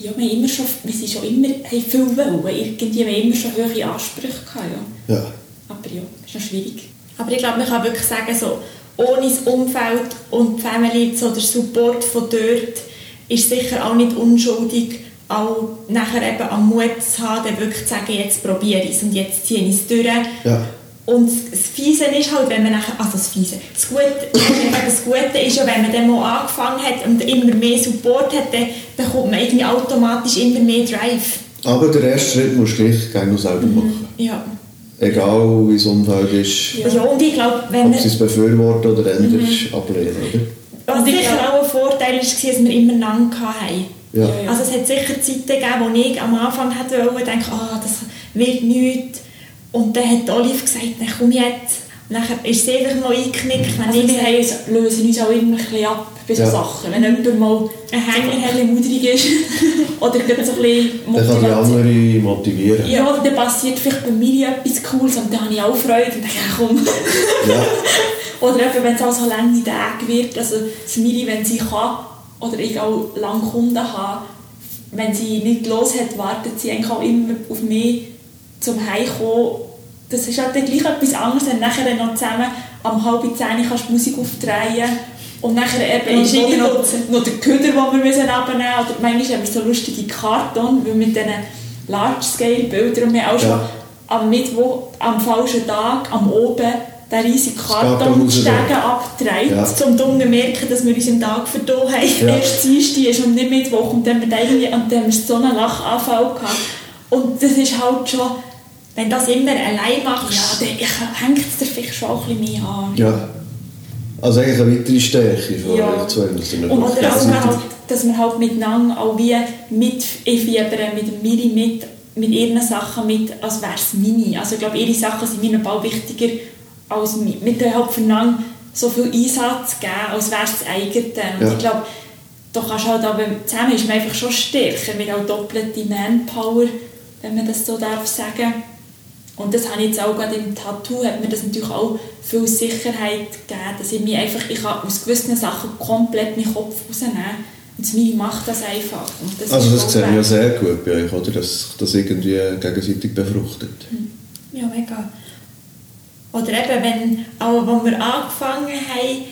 Speaker 1: ja, wir, immer schon, wir sind schon immer, haben viel wollen. Irgendwie, wir haben immer schon hohe Ansprüche gehabt,
Speaker 3: ja. ja.
Speaker 1: Aber ja, ist noch schwierig.
Speaker 2: Aber ich glaube, man kann wirklich sagen, so, ohne das Umfeld und die Family, so der Support von dort, ist sicher auch nicht unschuldig, auch nachher eben am Mut zu haben, dann wirklich zu sagen, jetzt probiere ich es und jetzt ziehe ich es durch.
Speaker 3: Ja.
Speaker 2: Und das Fiese ist halt, wenn man nachher, also das Fiese, das Gute, das Gute ist ja, wenn man dann mal angefangen hat und immer mehr Support hat, dann bekommt man irgendwie automatisch immer mehr Drive.
Speaker 3: Aber der erste Schritt musst du gleich gerne selber mhm. machen.
Speaker 2: Ja.
Speaker 3: Egal wie das Umfeld ist.
Speaker 2: Ja, ja und ich glaube, wenn
Speaker 3: Ob sie es befürworten oder ändern, mhm. ablehnen, oder?
Speaker 2: Was sicher auch ein Vorteil war, dass wir immer einander hatten. Ja. Also es hat sicher Zeiten gegeben, wo ich am Anfang hätte wollen, denke, ah, das wird nichts und dann hat Olive gesagt, komm jetzt. Dann ist sie einfach mal eingeknickt.
Speaker 1: Wenn also wir lösen uns auch immer ein bisschen ab bei so ja. Sachen. Wenn jemand mal ein Hänger ein mudrig ist [laughs] oder so ein bisschen
Speaker 3: Dann kann die andere motivieren.
Speaker 1: Ja, oder dann passiert vielleicht bei mir etwas Cooles und dann habe ich auch Freude und denke, ja komm. Ja. [laughs] oder eben, wenn es auch so lange Tage wird, also das Miri, wenn sie kann, oder ich auch lange Kunden habe, wenn sie nicht los hat, wartet sie eigentlich auch immer auf mich zum Heimkommen, das ist halt dann gleich etwas anderes, wenn nachher noch zusammen am halb zehn kannst du Musik aufdrehen und nachher eben ist noch, noch der Köder, den wir abnehmen müssen. Oder manchmal haben wir so lustige Karton, weil mit diesen Large-Scale-Bildern und wir auch schon ja. am Mittwoch, am falschen Tag, am Oben, den riesigen Karton die Stege abgedreht, ja. um dann zu merken, dass wir unseren Tag verloren haben. Ja. [laughs] Erst Dienstag ist und nicht Mittwoch und dann haben wir, irgendwie, und dann haben wir so einen Lachanfall gehabt. Und das ist halt schon wenn du das immer allein machst, ja, dann hängt es dir vielleicht schon ein bisschen mehr an.
Speaker 3: Ja. Also eigentlich eine weitere Stärke von ja. euch zwei.
Speaker 1: Und oder dass man, halt, dass man halt miteinander auch wie mitfiebern, mit Miri mit, mit ihren Sachen mit, als wäre es meine. Also ich glaube, ihre Sachen sind mir noch bald wichtiger als mit. Wir halt voneinander so viel Einsatz geben, als wäre es das eigene. Und ja. ich glaube, da kannst halt aber zusammen ist man einfach schon stärker, mit auch doppelte Manpower, wenn man das so darf sagen und das habe ich jetzt auch gerade im Tattoo, hat mir das natürlich auch viel Sicherheit gegeben, dass ich mich einfach, ich kann aus gewissen Sachen komplett meinen Kopf rausnehmen und Mimi macht das einfach.
Speaker 3: Das also das sehen wir ja sehr gut bei euch, oder? dass das irgendwie gegenseitig befruchtet.
Speaker 2: Hm. Ja, mega. Oder eben, wenn, auch als wir angefangen haben,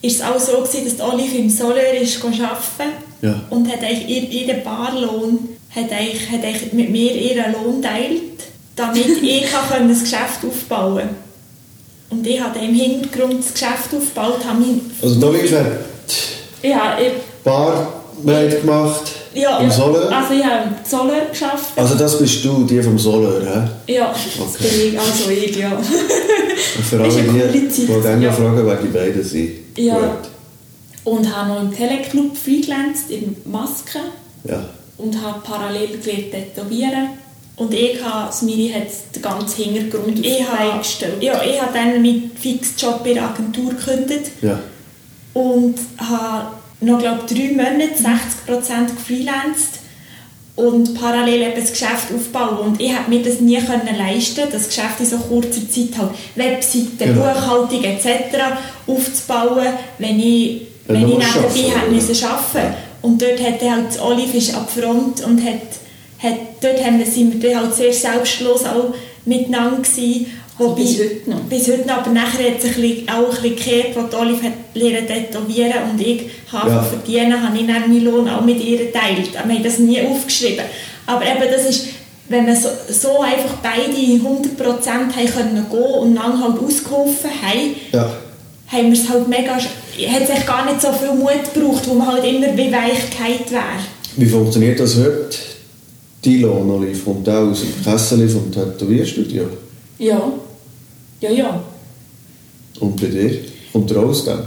Speaker 2: ist es auch so gewesen, dass Olive im Solar ist arbeiten
Speaker 3: ja.
Speaker 2: und hat eigentlich ihren Barlohn hat eigentlich, hat eigentlich mit mir ihren Lohn teilt damit ich das Geschäft aufbauen konnte. Und ich habe im Hintergrund das Geschäft aufgebaut. Habe
Speaker 3: also da wird
Speaker 1: ja, ich
Speaker 3: Barmaid gemacht
Speaker 1: ja,
Speaker 3: im Solar?
Speaker 1: Also ich habe im Solar geschafft.
Speaker 3: Also das bist du, die vom Solar,
Speaker 1: hä? Ja, das bin ich, also ich, ja.
Speaker 3: Und für alle die, die gerne ja. fragen, wer die beiden sind.
Speaker 1: Ja. Gut. Und habe noch im Teleclub freelanced in Masken.
Speaker 3: Ja.
Speaker 1: Und habe parallel gelernt tätowieren und ich habe, Smiri hat den ganzen Hintergrund ich
Speaker 2: eingestellt. Ja, ich habe dann meinen Fixjob in der Agentur gekündigt.
Speaker 3: Ja.
Speaker 2: Und habe noch, glaube drei Monate 60% gefreelanced und parallel eben das Geschäft aufbauen. Und ich konnte mir das nie können leisten, das Geschäft in so kurzer Zeit halt Webseiten, genau. Buchhaltung etc. aufzubauen, wenn ich, wenn, wenn ich nebenbei arbeiten musste. Und dort hat halt Olive ab Front und hat hat, dort haben wir, sind wir halt sehr selbstlos auch miteinander gewesen.
Speaker 1: Also bis heute noch.
Speaker 2: Bis heute noch, aber nachher hat es auch ein bisschen gekehrt, wo Olive hat lernen tätowieren und ich habe ja. verdienen, habe ich dann meinen Lohn auch mit ihr geteilt. Wir haben das nie aufgeschrieben. Aber eben, das ist, wenn wir so, so einfach beide 100% haben können gehen und dann halt ausgeholfen haben,
Speaker 3: ja.
Speaker 2: haben wir es halt mega, hat es echt gar nicht so viel Mut gebraucht, wo man halt immer wie Weichkeit wäre.
Speaker 3: Wie funktioniert das heute? Die Lohn, kommt auch aus dem Kessel vom Tätowierstudio.
Speaker 1: Ja. Ja, ja.
Speaker 3: Und bei dir? Kommt er aus dem?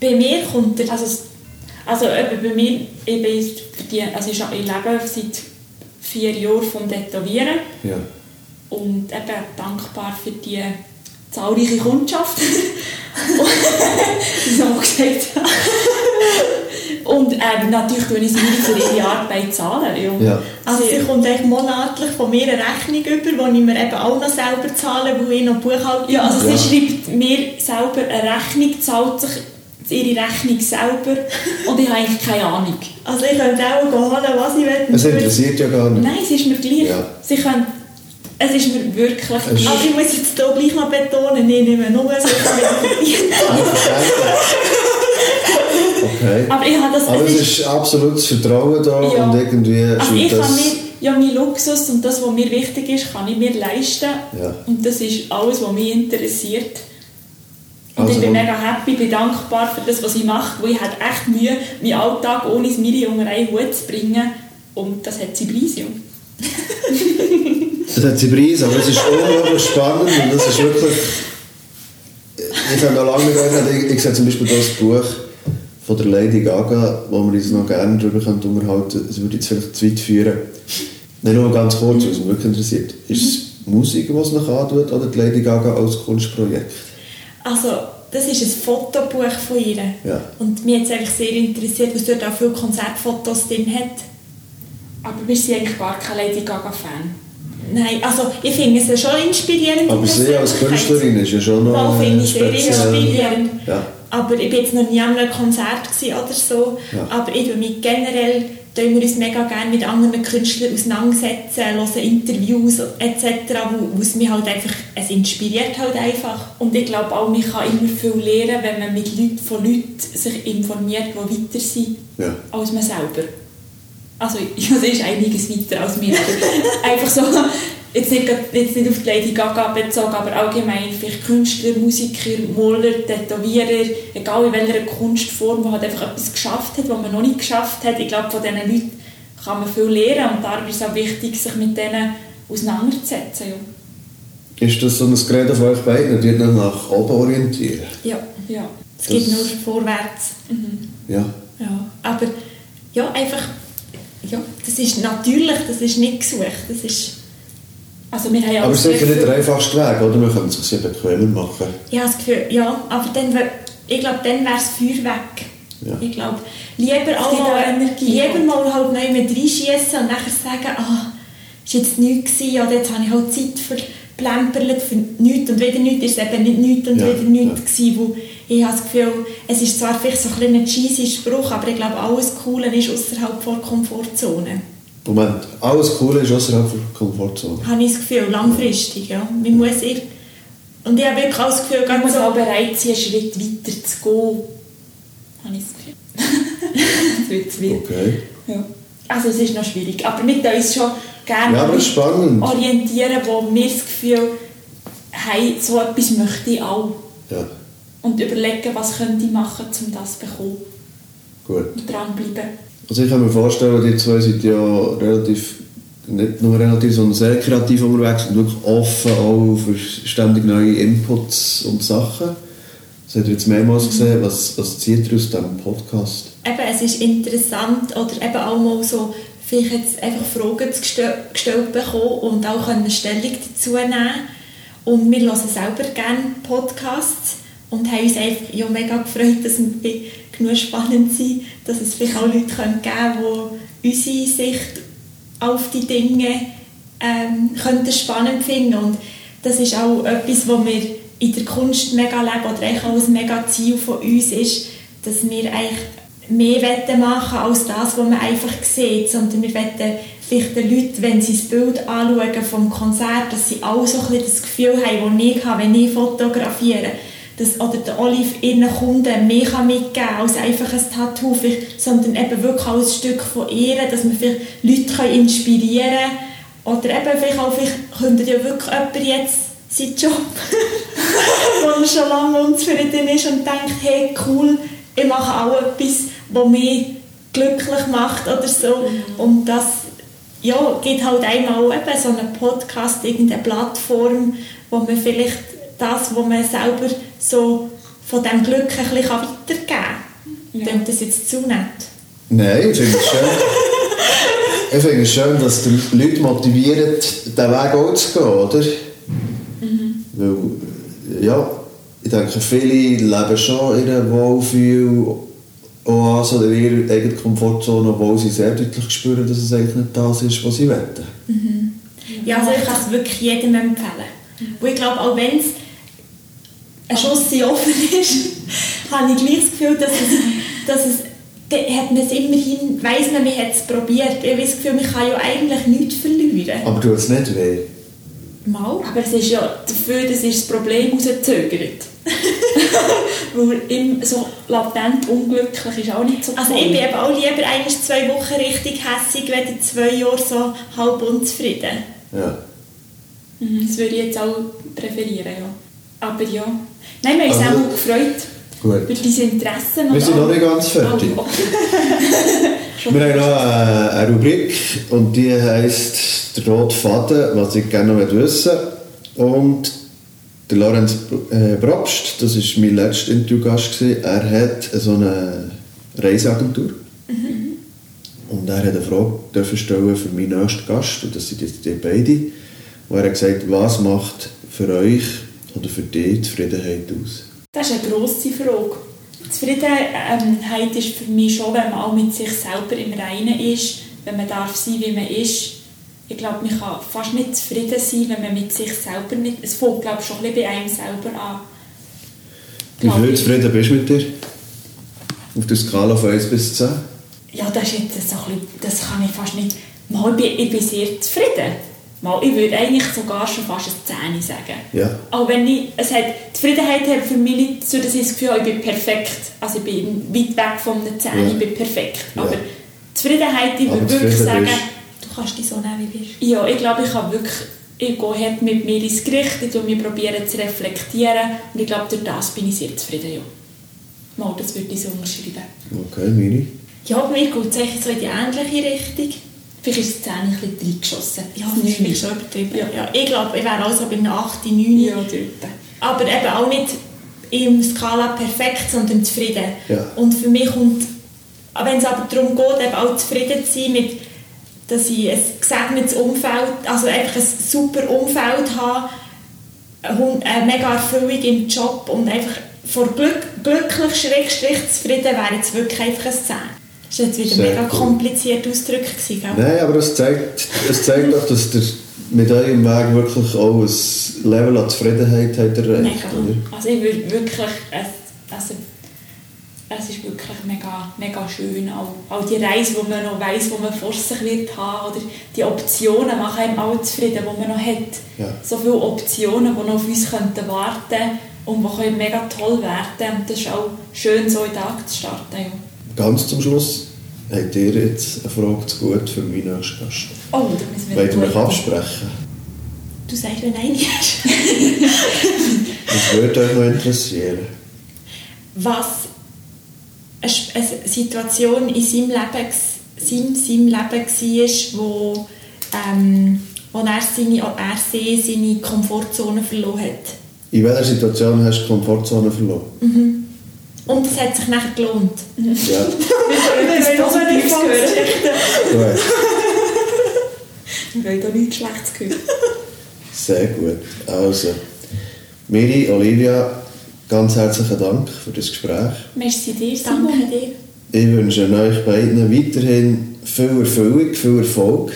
Speaker 2: Bei mir kommt er...
Speaker 1: Also, also bei mir, ich, bin die, also ich lebe seit vier Jahren vom Tätowieren.
Speaker 3: Ja.
Speaker 1: Und eben dankbar für die zahlreiche Kundschaft. [laughs] [laughs] wir gesagt. Und ähm, natürlich tue ich sie für ihre Arbeit zahlen. Ja.
Speaker 3: Ja.
Speaker 2: Also sie kommt eigentlich monatlich von mir eine Rechnung über, die ich mir eben auch noch selber zahle, weil ich noch Buchhaltung
Speaker 1: Ja, also
Speaker 3: Ja.
Speaker 1: sie schreibt mir selber eine Rechnung, zahlt sich ihre Rechnung selber und ich habe eigentlich keine Ahnung.
Speaker 2: Also ich könnte auch holen, was ich will.
Speaker 3: Es interessiert ja gar nicht.
Speaker 1: Nein, es ist mir gleich.
Speaker 3: Ja.
Speaker 1: Sie können, es ist mir wirklich
Speaker 2: Aber ich muss jetzt hier gleich noch betonen, ich nehme nur so viel [laughs]
Speaker 3: Okay.
Speaker 1: Aber ich habe das...
Speaker 3: Aber
Speaker 1: es
Speaker 3: ist absolutes Vertrauen da
Speaker 1: Ja.
Speaker 3: und irgendwie
Speaker 1: Also ich kann mir, ja, mein Luxus und das, was mir wichtig ist, kann ich mir leisten.
Speaker 3: Ja.
Speaker 1: Und das ist alles, was mich interessiert. Und
Speaker 3: Also
Speaker 1: ich bin mega happy, bin dankbar für das, was ich mache, weil ich habe echt Mühe, meinen Alltag ohne das Miri unter einen Hut zu bringen. Und das hat sie ja.
Speaker 3: Das hat sie Preis, aber es ist unglaublich spannend und das ist wirklich... Ich habe noch lange nicht ich, ich sehe zum Beispiel das Buch von der Lady Gaga, wo wir uns noch gerne darüber können unterhalten Es würde jetzt vielleicht zu weit führen. Nein, nur ganz kurz, was mich wirklich interessiert. Ist es Musik, die es noch antut, oder die Lady Gaga als Kunstprojekt?
Speaker 2: Also, das ist ein Fotobuch von ihr.
Speaker 3: Ja.
Speaker 2: Und mich hat es eigentlich sehr interessiert, was dort auch viele Konzertfotos drin hat.
Speaker 1: Aber bist du eigentlich gar kein Lady Gaga-Fan?
Speaker 2: Nein, also ich finde es schon inspirierend.
Speaker 3: Aber sie als Künstlerin ist ja schon noch
Speaker 2: Mal finde ich sehr inspirierend.
Speaker 3: Ja.
Speaker 2: Aber ich war jetzt noch nie an einem Konzert oder so.
Speaker 3: Ja.
Speaker 2: Aber ich mich generell tun wir uns mega gerne mit anderen Künstlern auseinandersetzen, hören Interviews etc., wo, wo es mich halt einfach, es inspiriert halt einfach.
Speaker 1: Und ich glaube auch, man kann immer viel lernen, wenn man mit Leuten, von Leuten sich informiert, die weiter sind
Speaker 3: Ja.
Speaker 1: als man selber. Also, [laughs] ja, das ist einiges weiter als mir. einfach so, jetzt nicht, jetzt nicht auf die Lady Gaga bezogen, aber allgemein vielleicht Künstler, Musiker, Maler, Tätowierer, egal in welcher Kunstform, die halt einfach etwas geschafft hat, was man noch nicht geschafft hat. Ich glaube, von diesen Leuten kann man viel lernen und darum ist es auch wichtig, sich mit denen auseinanderzusetzen. Ja.
Speaker 3: Ist das so ein Gerät auf euch beiden, die euch nach oben orientieren?
Speaker 2: Ja,
Speaker 1: Ja.
Speaker 2: es geht
Speaker 3: Das-
Speaker 2: nur vorwärts.
Speaker 3: Ja.
Speaker 2: Ja, aber ja, einfach, ja, das ist natürlich, das ist nicht gesucht, das ist,
Speaker 1: Also wir haben ja
Speaker 3: Aber
Speaker 1: auch
Speaker 3: es ist sicher nicht der einfachste Weg, oder? Man könnte es sich ja bequemer machen.
Speaker 2: ich habe das Gefühl, ja, aber dann, ich glaube, dann wäre es Feuer weg.
Speaker 3: Ja.
Speaker 2: Ich glaube, lieber auch mal, lieber
Speaker 1: halt.
Speaker 2: mal halt neu mit reinschiessen und nachher sagen, ah, ist jetzt nichts gewesen, oder jetzt habe ich halt Zeit verplempert für nichts und wieder nichts, ist es eben nicht nichts und
Speaker 3: Ja,
Speaker 2: wieder nichts
Speaker 3: ja.
Speaker 2: gewesen, wo ich habe das Gefühl, es ist zwar vielleicht so ein bisschen ein cheesy Spruch, aber ich glaube, alles Coole ist außerhalb der Komfortzone.
Speaker 3: Moment, alles Coole ist außerhalb der Komfortzone.
Speaker 2: habe ich das Gefühl, langfristig, ja. Man muss ir und ich habe wirklich auch das Gefühl,
Speaker 1: Man
Speaker 2: ganz
Speaker 1: muss auch bereit sein, einen Schritt weiter zu gehen. Habe ich das Gefühl. [laughs] das wird.
Speaker 3: Okay.
Speaker 1: Ja. Also es ist noch schwierig. Aber können uns schon gerne
Speaker 3: Ja,
Speaker 1: orientieren, wo wir das Gefühl haben, so etwas möchte ich auch.
Speaker 3: Ja,
Speaker 1: Und überlegen, was könnte ich machen, um das zu bekommen.
Speaker 3: gut.
Speaker 1: Und dranbleiben.
Speaker 3: Also ich kann mir vorstellen, die zwei sind ja relativ, nicht nur relativ, sondern sehr kreativ unterwegs und wirklich offen auch für ständig neue Inputs und Sachen. Das ihr jetzt mehrmals gesehen. Was, was zieht ihr aus diesem Podcast?
Speaker 2: eben, es ist interessant oder eben auch mal so vielleicht jetzt einfach Fragen zu gestell, gestellt bekommen und auch können Stellung dazu nehmen und wir hören selber gerne Podcasts und haben uns einfach ja, mega gefreut, dass wir genug spannend sind, dass es vielleicht auch Leute geben können, die unsere Sicht auf die Dinge ähm, könnten spannend finden. Und das ist auch etwas, was wir in der Kunst mega leben oder auch ein mega Ziel von uns ist, dass wir eigentlich mehr wollen machen als das, was man einfach sieht, sondern wir wollen vielleicht den Leuten, wenn sie das Bild anschauen vom Konzert, dass sie auch so ein bisschen das Gefühl haben, das ich habe, wenn ich fotografiere, dass, oder der Olive ihren Kunden mehr kann mitgeben kann als einfach ein Tattoo, sondern eben wirklich als ein Stück von ihr, dass wir vielleicht Leute inspirieren können oder eben vielleicht auch, vielleicht könnte ja wirklich jemand jetzt seinen Job, [laughs] wo er schon lange unzufrieden ist und denkt, hey cool, ich mache auch etwas, was mich glücklich macht oder so. Und das ja, gibt halt einmal eben so einen Podcast, irgendeine Plattform, wo man vielleicht das, was man selber so von diesem Glück ein bisschen weitergeben kann. Ja. Klingt das jetzt zu nett?
Speaker 3: Nein, ich finde es schön. ich finde es schön, dass die Leute motivieren, diesen Weg auch zu gehen, oder? Mhm. Weil, ja, ich denke, viele leben schon in einer Wohlfühl- Oase oder ihre eigene Komfortzone, obwohl sie sehr deutlich spüren, dass es eigentlich nicht das ist, was sie wollen.
Speaker 2: Mhm. Ja, also ich kann es wirklich jedem empfehlen. Mhm. ich glaube, auch wenn es ein Schuss offen ist, [laughs] habe ich gleich das Gefühl, dass es, dass es hat man es immerhin, weiss man, man hat es probiert. Ich habe das Gefühl, man kann ja eigentlich nichts verlieren.
Speaker 3: Aber du hast es nicht weh?
Speaker 1: Mal. Aber es ist ja dafür, dass ist das Problem rausgezögert. [laughs] Weil immer so latent unglücklich ist auch nicht so
Speaker 2: Also ich bin eben auch lieber eigentlich zwei Wochen richtig hässig, wenn zwei Jahre so halb unzufrieden.
Speaker 3: Ja.
Speaker 1: Mhm, das würde ich jetzt auch präferieren, ja. Aber ja. Nein, wir haben uns also, auch gefreut. Gut. Über dein Interesse.
Speaker 3: Wir sind noch nicht ganz fertig. Oh, [laughs] wir haben noch eine, eine Rubrik und die heisst «Der rote Faden», was ich gerne wissen Und der Lorenz äh, Brabst, das war mein letzter Interviewgast, er hat so eine Reiseagentur. Mhm. Und er hat eine Frage stellen für meinen nächsten Gast, und das sind jetzt die beiden, wo er hat gesagt was macht für euch oder für dich Zufriedenheit aus?
Speaker 1: Das ist eine grosse Frage. Zufriedenheit ist für mich schon, wenn man auch mit sich selber im Reinen ist, wenn man darf sein, wie man ist. Ich glaube, man kann fast nicht zufrieden sein, wenn man mit sich selber nicht... Es fängt, glaube ich, schon ein bisschen bei einem selber an.
Speaker 3: Wie viel zufrieden bist du mit dir? Auf der Skala von 1 bis 10?
Speaker 1: Ja, das ist jetzt so ein bisschen, das kann ich fast nicht... Mal, ich bin, ich bin sehr zufrieden. Mal, ich würde eigentlich sogar schon fast eine 10 sagen.
Speaker 3: Ja.
Speaker 1: Auch wenn ich, es hat, Zufriedenheit hat für mich nicht so, dass ich das Gefühl habe, ich bin perfekt. Also ich bin weit weg von einer 10, ja. ich bin perfekt. Ja. Aber Zufriedenheit, ich würde wirklich sagen...
Speaker 2: Du kannst dich so nehmen, wie du bist.
Speaker 1: Ja, ich glaube, ich kann wirklich... Ich gehe mit mir ins Gericht, ich probiere mich zu reflektieren und ich glaube, durch das bin ich sehr zufrieden, ja. Mal, das würde ich so unterschreiben.
Speaker 3: Okay, Miri?
Speaker 2: Ja, mir geht es eigentlich so in die ähnliche Richtung.
Speaker 1: Vielleicht ist es 10 ein bisschen reingeschossen.
Speaker 2: Ja, das ist mich schon übertrieben. Ja. Ja, ich glaube, ich wäre also bei einer 8, 9.
Speaker 1: Ja, dort.
Speaker 2: Aber eben auch nicht im Skala perfekt, sondern zufrieden.
Speaker 3: Ja.
Speaker 2: Und für mich kommt, wenn es aber darum geht, eben auch zufrieden zu sein mit, dass ich ein gesegnetes Umfeld, also einfach ein super Umfeld habe, eine mega Erfüllung im Job und einfach vor Glück, glücklich, schrägstrich zufrieden wäre jetzt wirklich einfach ein 10. Das war jetzt wieder Sehr mega kompliziert ausgedrückt.
Speaker 3: Nein, aber es zeigt, es zeigt doch, dass der mit eurem Weg wirklich auch ein Level an Zufriedenheit hat erreicht.
Speaker 1: Mega. Also ich würde wirklich, also es ist wirklich mega, mega schön. Auch, auch die Reise, wo man noch weiss, wo man vor sich wird haben, oder die Optionen machen einem auch zufrieden, die man noch hat.
Speaker 3: Ja.
Speaker 1: So viele Optionen, die noch auf uns könnten warten und die können mega toll werden. Und das ist auch schön, so in den Tag zu starten. Ja
Speaker 3: ganz zum Schluss habt ihr jetzt eine Frage zu gut für meinen nächsten Gast.
Speaker 1: Oh, da müssen wir
Speaker 3: Wollt ihr mich absprechen?
Speaker 2: Du sagst, wenn nein ist. [laughs]
Speaker 3: das würde euch noch interessieren.
Speaker 2: Was eine Situation in seinem Leben, seinem, seinem Leben war, wo, ähm, wo er, seine, er seine Komfortzone verloren hat.
Speaker 3: In welcher Situation hast du die Komfortzone verloren?
Speaker 2: Mhm. Und es hat sich nachher gelohnt.
Speaker 3: Ja.
Speaker 1: Wir wollen auch nichts hören. Wir wollen auch nichts Schlechtes hören.
Speaker 3: Sehr gut. Also, Miri, Olivia, ganz herzlichen Dank für das Gespräch.
Speaker 1: Merci dir,
Speaker 2: Danke dir.
Speaker 3: Ich wünsche euch beiden weiterhin viel Erfüllung, viel Erfolg.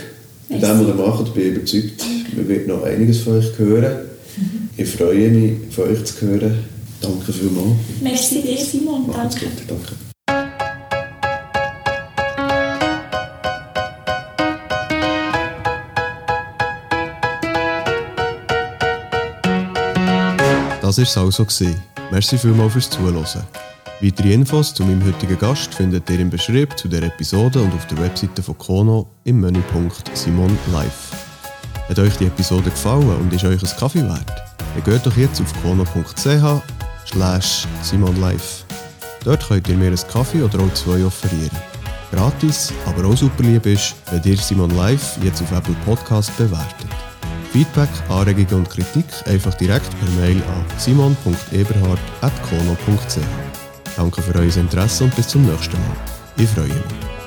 Speaker 3: In dem, was ihr macht, bin ich überzeugt, man wird noch einiges von euch hören. Ich freue mich, von euch zu hören. Danke vielmals.
Speaker 1: Merci dir, Simon.
Speaker 3: Danke. Gut, danke.
Speaker 6: Das war es also. Merci vielmals fürs Zuhören. Weitere Infos zu meinem heutigen Gast findet ihr im Beschrieb zu der Episode und auf der Webseite von Kono im Menüpunkt Simon Live. Hat euch die Episode gefallen und ist euch ein Kaffee wert?
Speaker 3: dann geht doch jetzt auf kono.ch slash simonlife. Dort könnt ihr mir einen Kaffee oder auch zwei offerieren. Gratis, aber auch super lieb ist, wenn ihr Simon Live jetzt auf Apple Podcast bewertet. Feedback, Anregungen und Kritik einfach direkt per Mail an simon.eberhard.kono.ch. Danke für euer Interesse und bis zum nächsten Mal. Ich freue mich.